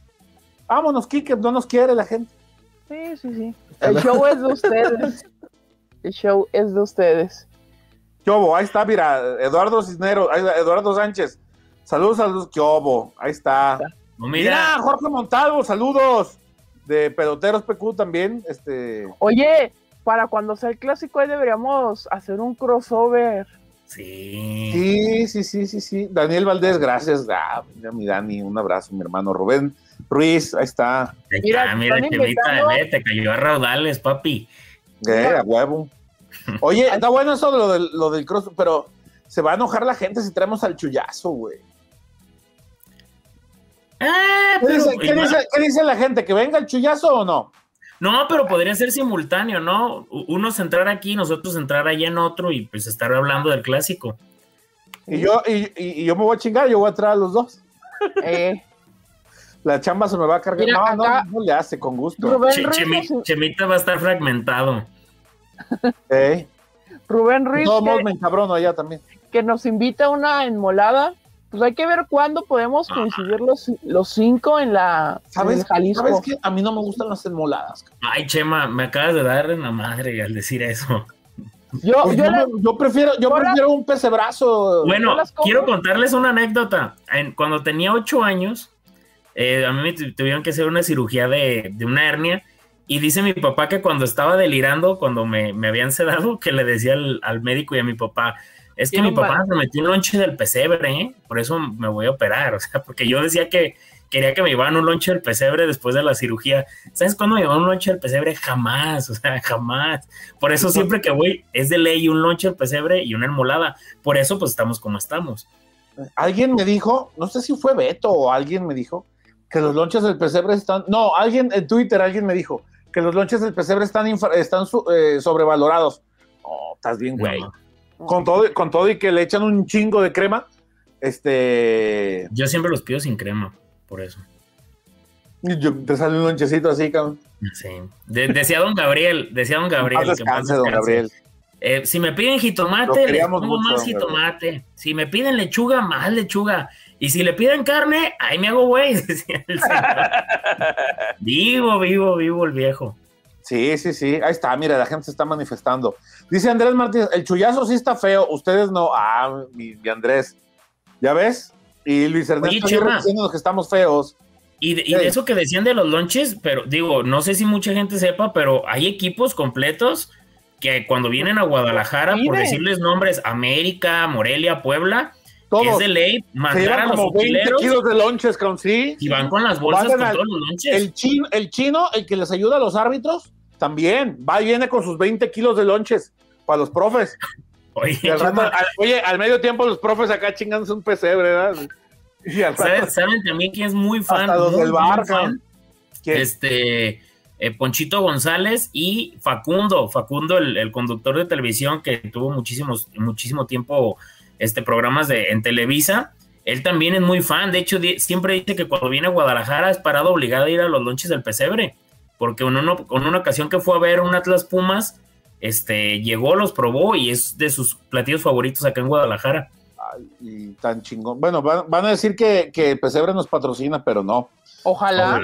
Vámonos, Kike, no nos quiere la gente. Sí, sí, sí. El show es de ustedes. El show es de ustedes. Chobo, ahí está, mira, Eduardo Cisneros, Eduardo Sánchez. Saludos a los Chobo, ahí está. mira. Jorge Montalvo, saludos. De Pedoteros PQ también. Este. Oye, para cuando sea el clásico ahí deberíamos hacer un crossover Sí. Sí, sí, sí, sí, sí. Daniel Valdés, gracias. Ah, mira, mi Dani, un abrazo, mi hermano Rubén Ruiz, ahí está. mira, mira, Chemita, te cayó a raudales, papi. Eh, a huevo. Oye, está bueno eso de lo del, lo del cross, pero se va a enojar la gente si traemos al chullazo, güey. Ah, ¿Qué, dice, ¿Qué dice la gente? ¿Que venga el chullazo o no? No, pero podría ser simultáneo, ¿no? Unos entrar aquí, nosotros entrar allá en otro y pues estar hablando del clásico. Y yo, y, yo me voy a chingar, yo voy a entrar a los dos. Eh. La chamba se me va a cargar. no, no, no, le hace, con gusto. Chemita va a estar fragmentado. Eh. Rubén Ruiz. No, me encabrono allá también. Que nos invita a una enmolada pues hay que ver cuándo podemos coincidir los, los cinco en la ¿Sabes, Jalisco. ¿Sabes que A mí no me gustan las enmoladas. Ay, Chema, me acabas de dar en la madre al decir eso. Yo, pues yo, prefiero, yo prefiero un pecebrazo. Bueno, quiero contarles una anécdota. cuando tenía ocho años, eh, a mí me tuvieron que hacer una cirugía de, una hernia. Y dice mi papá que cuando estaba delirando, cuando me, habían sedado, que le decía al, al médico y a mi papá, es que mi papá me metió un lonche del pesebre, ¿eh? por eso me voy a operar, o sea, porque yo decía que quería que me llevaran un lonche del pesebre después de la cirugía. ¿Sabes cuándo me llevaron un lonche del pesebre? Jamás, o sea, jamás. Por eso siempre que voy es de ley un lonche del pesebre y una enmolada. Por eso pues estamos como estamos. Alguien me dijo, no sé si fue Beto o alguien me dijo, que los lonches del pesebre están, no, alguien en Twitter, alguien me dijo que los lonches del pesebre están, están eh, sobrevalorados. Oh, estás bien, güey con todo, con todo y que le echan un chingo de crema. Este. Yo siempre los pido sin crema, por eso. Yo, te sale un lonchecito así, cabrón. Sí. decía don Gabriel, decía don Gabriel. Descanse, don Gabriel. Eh, si me piden jitomate, les pongo más jitomate. Si me piden lechuga, más lechuga. Y si le piden carne, ahí me hago güey, decía el vivo, vivo, vivo el viejo. Sí, sí, sí. Ahí está, mira, la gente se está manifestando. Dice Andrés Martínez, el chullazo sí está feo, ustedes no. Ah, mi, Andrés. ¿Ya ves? Y Luis Ernesto diciendo que estamos feos. Y, de, eso que decían de los lonches, pero digo, no sé si mucha gente sepa, pero hay equipos completos que cuando vienen a Guadalajara, por decirles nombres, América, Morelia, Puebla, es de ley mandar a los como 20 kilos de lonches, con sí. Y van con las bolsas con todos los lonches. El chino, el chino, el que les ayuda a los árbitros, también va y viene con sus 20 kilos de lonches para los profes. Oye, al, medio tiempo los profes acá chingándose un pesebre, ¿verdad? ¿Saben, también quién es muy fan? del bar, Este, eh, Ponchito González y Facundo, Facundo, el, conductor de televisión que tuvo muchísimos, muchísimo tiempo este, programas de, en Televisa. Él también es muy fan, de hecho siempre dice que cuando viene a Guadalajara es parado obligado a ir a los lonches del pesebre porque en, uno, en una ocasión que fue a ver un Atlas Pumas, este, llegó, los probó y es de sus platillos favoritos acá en Guadalajara. Ay, y tan chingón. Bueno, van, a decir que, que Pesebre nos patrocina, pero no. Ojalá.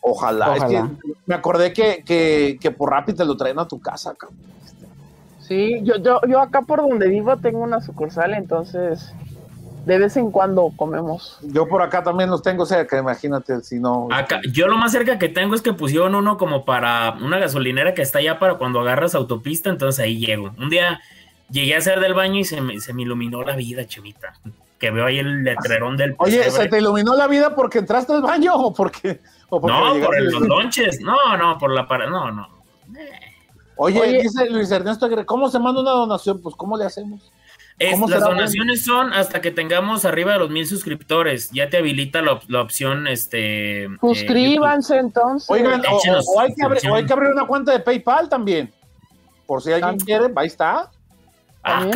Ojalá. Es que me acordé que, que, que por Rappi te lo traen a tu casa, cabrón. Sí, yo, yo, yo acá por donde vivo tengo una sucursal, entonces de vez en cuando comemos. Yo por acá también los tengo cerca, imagínate, si no. Acá, yo lo más cerca que tengo es que pusieron uno como para una gasolinera que está allá para cuando agarras autopista, entonces ahí llego. Un día llegué a hacer del baño y se me, se me iluminó la vida, chemita. Que veo ahí el letrerón del. Oye, ¿se te iluminó la vida porque entraste al baño o porque.? no, por los lonches. No, no, por la para. No, no. Oye, dice Luis Ernesto, ¿cómo se manda una donación? Pues, ¿cómo le hacemos? las donaciones son hasta que tengamos arriba de los mil suscriptores. Ya te habilita la, opción, este. Eh, Suscríbanse entonces. Oigan, o, hay que abrir, una cuenta de PayPal también. Por si alguien quiere, ahí está. Ah,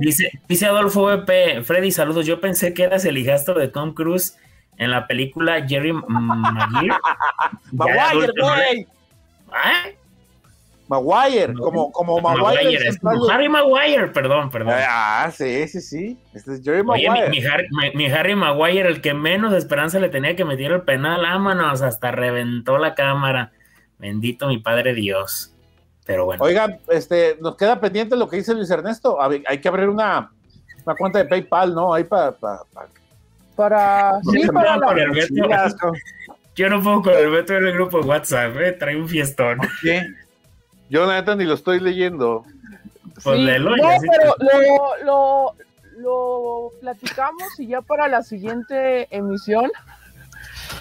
dice, dice Adolfo VP, Freddy, saludos. Yo pensé que eras el hijastro de Tom Cruise en la película Jerry Maguire. Maguire, güey. ¿Eh? Maguire, como, como Maguire. Harry Maguire, perdón, perdón. Ah, sí, sí, sí. Este es Jerry Maguire. mi, Harry, Maguire, el que menos esperanza le tenía que meter el penal, vámonos, hasta reventó la cámara. Bendito mi padre Dios. Pero bueno. Oigan, este, nos queda pendiente lo que dice Luis Ernesto. Hay que abrir una, una cuenta de PayPal, ¿no? Ahí para. para, para... Sí, para Yo no puedo con el veto en el grupo de WhatsApp, ¿eh? trae un fiestón. ¿Qué? Yo neta ni lo estoy leyendo. Pues sí, no, pero lo, lo, lo, platicamos y ya para la siguiente emisión,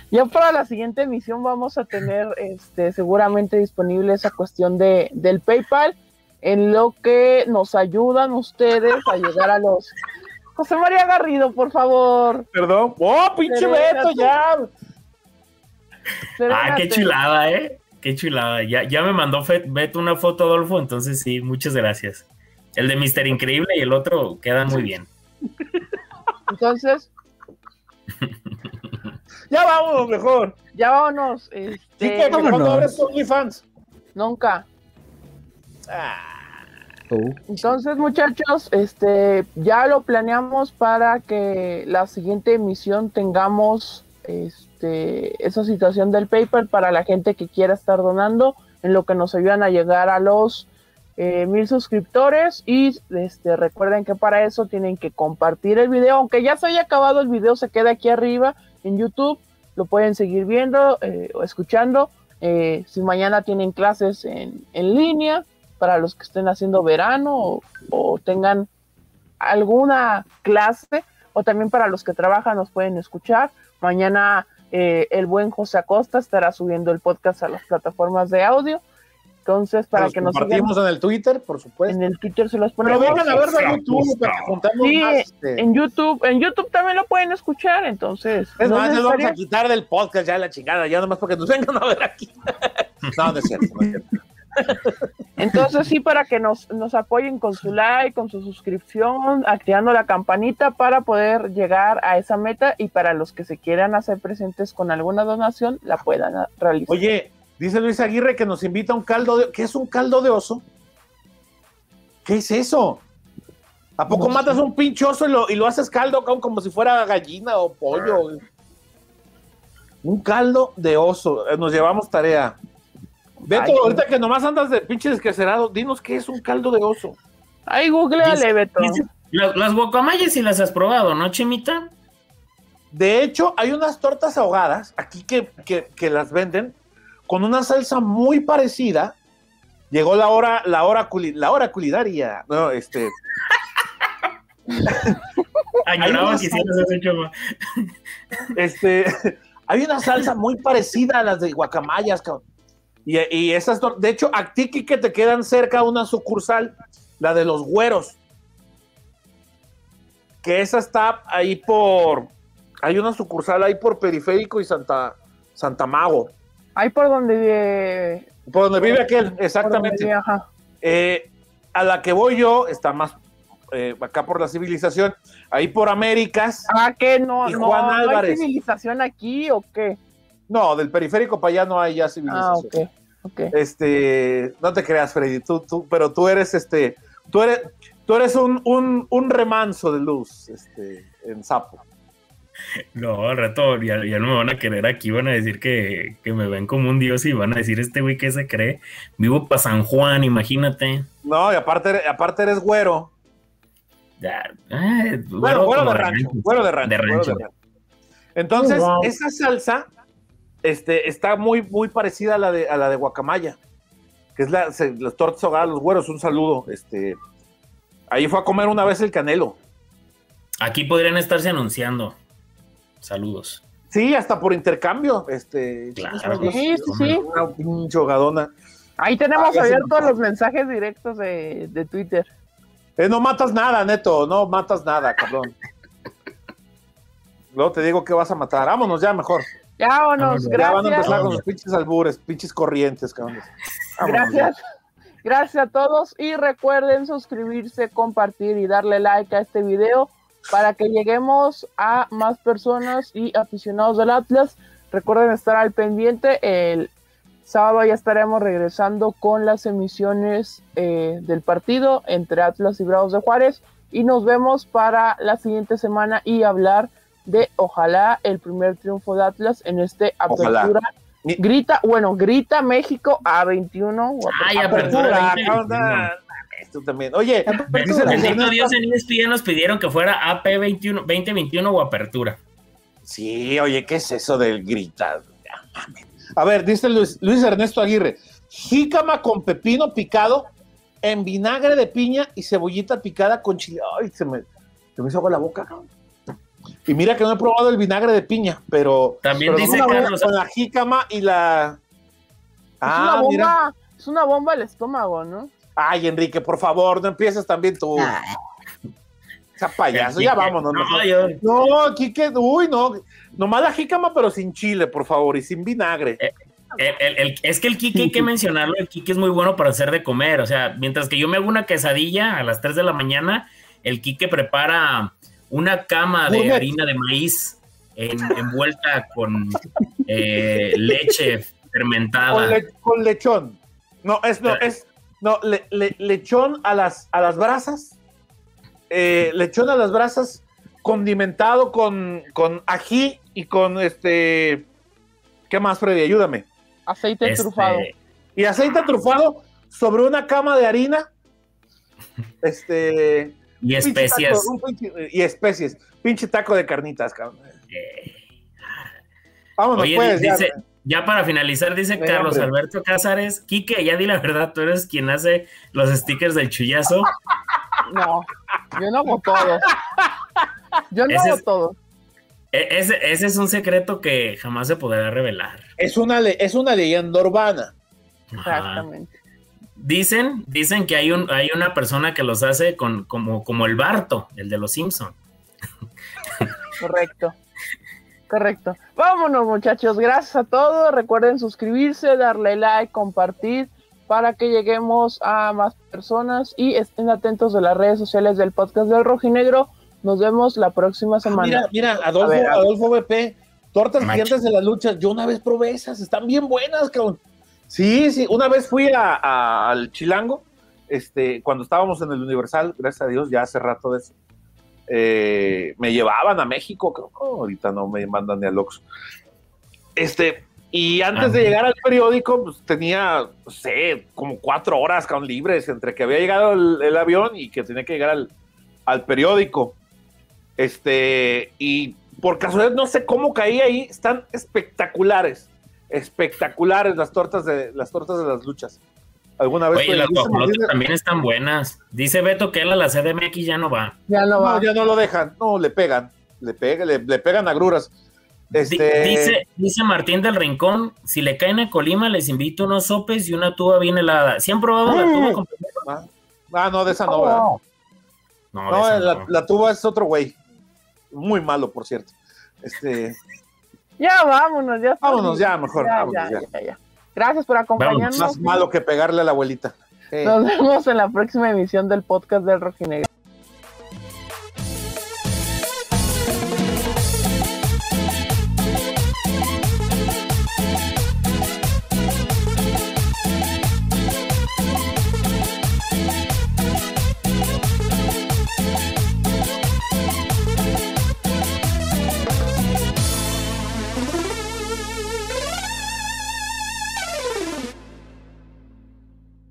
ya para la siguiente emisión vamos a tener este seguramente disponible esa cuestión de, del PayPal en lo que nos ayudan ustedes a llegar a los José María Garrido, por favor. Perdón. Oh, pinche Beto, ya. Ah, qué chulada, ¿eh? Qué chulada. Ya, ya me mandó Beto una foto, Adolfo, entonces sí, muchas gracias. El de Mister Increíble y el otro quedan muy bien. Entonces. ya vámonos mejor. Ya vámonos. Este, ¿Cuándo abres OnlyFans? Nunca. Ah. Entonces, muchachos, este, ya lo planeamos para que la siguiente emisión tengamos este, esa situación del paper para la gente que quiera estar donando, en lo que nos ayudan a llegar a los eh, mil suscriptores. Y este, recuerden que para eso tienen que compartir el video, aunque ya se haya acabado el video, se queda aquí arriba en YouTube, lo pueden seguir viendo eh, o escuchando. Eh, si mañana tienen clases en, línea, para los que estén haciendo verano o tengan alguna clase, o también para los que trabajan nos pueden escuchar. Mañana eh, el buen José Acosta estará subiendo el podcast a las plataformas de audio. Entonces, para que nos compartimos en el Twitter, por supuesto. En el Twitter se los ponemos. Pero vengan a verlo en YouTube para que sí, este. en YouTube, en YouTube también lo pueden escuchar, entonces. Es más, nos vamos a quitar del podcast ya la chingada, ya nomás porque nos vengan a ver aquí. no, no es cierto, no es cierto. Entonces sí, para que nos, nos apoyen con su like, con su suscripción, activando la campanita para poder llegar a esa meta y para los que se quieran hacer presentes con alguna donación, la puedan realizar. Oye, dice Luis Aguirre que nos invita a un caldo de... ¿Qué es un caldo de oso? ¿Qué es eso? ¿A poco matas un pinche oso y lo, y lo haces caldo como si fuera gallina o pollo? Un caldo de oso. Nos llevamos tarea. Beto, ahorita que nomás andas de pinche desquecerado, dinos qué es un caldo de oso. Ay, googleale, Beto. las, guacamayas sí las has probado, ¿no, Chimita? De hecho, hay unas tortas ahogadas aquí que, las venden con una salsa muy parecida. Llegó la hora, la hora, la hora culinaria. No, este. Añoraba que Este, hay una salsa muy parecida a las de guacamayas, cabrón. Y, esas, de hecho, a ti que te quedan cerca una sucursal, la de los güeros, que esa está ahí por, hay una sucursal ahí por Periférico y Santa, Santa Mago. Ahí por donde por donde vive aquel, exactamente. Eh, a la que voy yo está más eh, acá por la civilización, ahí por Américas. Ah, que no, no, Juan Álvarez. ¿no hay civilización aquí o qué? No, del periférico para allá no hay ya civilización. Ah, Este, no te creas, Freddy, tú, tú, pero tú eres este, tú eres, tú eres un, un, un remanso de luz, este, en sapo. No, al rato ya, no me van a querer aquí, van a decir que, me ven como un dios y van a decir este güey que se cree. Vivo para San Juan, imagínate. No, y aparte, aparte eres güero. Ya, eh, güero, güero, de rancho, güero de rancho. Entonces, esa salsa este, está muy, muy parecida a la de, a la de guacamaya, que es la, los tortas ahogadas, los güeros, un saludo. Este, ahí fue a comer una vez el canelo. Aquí podrían estarse anunciando. Saludos. Sí, hasta por intercambio. Este, claro. Sí, sí, sí. Una pinche hogadona. Ahí tenemos abiertos los mensajes directos de, de Twitter. Eh, no matas nada, neto, no matas nada, cabrón. Luego te digo que vas a matar. Vámonos ya mejor. Vámonos, gracias. Ya van a empezar con los pinches albures, pinches corrientes, cabrón. Gracias. Gracias a todos y recuerden suscribirse, compartir y darle like a este video para que lleguemos a más personas y aficionados del Atlas. Recuerden estar al pendiente. El sábado ya estaremos regresando con las emisiones eh, del partido entre Atlas y Bravos de Juárez. Y nos vemos para la siguiente semana y hablar de ojalá el primer triunfo de Atlas en este apertura. Grita, bueno, grita México a 21. Ay, apertura. apertura tú también. Oye, bendito Dios en ESPN nos pidieron que fuera AP 21, 2021 o apertura. Sí, oye, ¿qué es eso del gritar? A ver, dice Luis, Luis Ernesto Aguirre, jícama con pepino picado en vinagre de piña y cebollita picada con chile. Ay, se me, se me hizo agua la boca. Y mira que no he probado el vinagre de piña, pero también dice Carlos con la jícama y la ah, es una bomba, es una bomba el estómago, ¿no? Ay, Enrique, por favor, no empieces también tú. Esa payaso, ya vámonos. No, yo... no, Quique, uy, no. Nomás la jícama, pero sin chile, por favor, y sin vinagre. Eh, es que el Kike hay que mencionarlo, el Kike es muy bueno para hacer de comer, o sea, mientras que yo me hago una quesadilla a las 3 de la mañana, el Kike prepara una cama de harina de maíz envuelta con eh, leche fermentada. Con, lechón. No, es, no, es, no, lechón a las, a las brasas. Eh, lechón a las brasas condimentado con, con ají y con este. ¿Qué más, Freddy? Ayúdame. Aceite este, trufado. Y aceite trufado sobre una cama de harina. Este. Y especias. y especies. Pinche taco de carnitas, cabrón. Vámonos, pues. Dice, ya para finalizar, dice Carlos Alberto Cázares, Quique, ya di la verdad, tú eres quien hace los stickers del chullazo. No, yo no hago todo. Yo no hago todo. E, ese, ese, es un secreto que jamás se podrá revelar. Es una, es una leyenda urbana. Exactamente. Dicen, dicen que hay, un, hay una persona que los hace con, como, como el Barto, el de los Simpson. Correcto. Correcto. Vámonos, muchachos. Gracias a todos. Recuerden suscribirse, darle like, compartir para que lleguemos a más personas y estén atentos de las redes sociales del podcast del Rojinegro. Nos vemos la próxima ah, semana. mira, mira, Adolfo, Adolfo BP, tortas gigantes de las luchas. Yo una vez probé esas, están bien buenas, cabrón. Sí, sí, una vez fui al Chilango, este, cuando estábamos en el Universal, gracias a Dios, ya hace rato de eso. Eh, me llevaban a México, creo ahorita no me mandan ni a Lox. Este, y antes de llegar al periódico, pues tenía, no sé, como cuatro horas con libres entre que había llegado el, avión y que tenía que llegar al, periódico. Este, y por casualidad no sé cómo caí ahí, están espectaculares, espectaculares las tortas de las tortas de las luchas. ¿Alguna vez? Oye, las guajolotas también están buenas. Dice Beto que él a la CDMX ya no va. Ya no va. ya no lo dejan. No, le pegan. Le, pegan, le, pegan agruras. Este... Dice, dice Martín del Rincón, si le caen a Colima, les invito unos sopes y una tuba bien helada. ¿Sí han probado la tuba completa? Ah, ah, no, de esa no. No, no, la, la, tuba es otro güey. Muy malo, por cierto. Este... Ya vámonos, ya. Vámonos, ya, mejor. vámonos, ya, ya. Gracias por acompañarnos. Más malo que pegarle a la abuelita. Nos vemos en la próxima emisión del podcast del Rojinegro.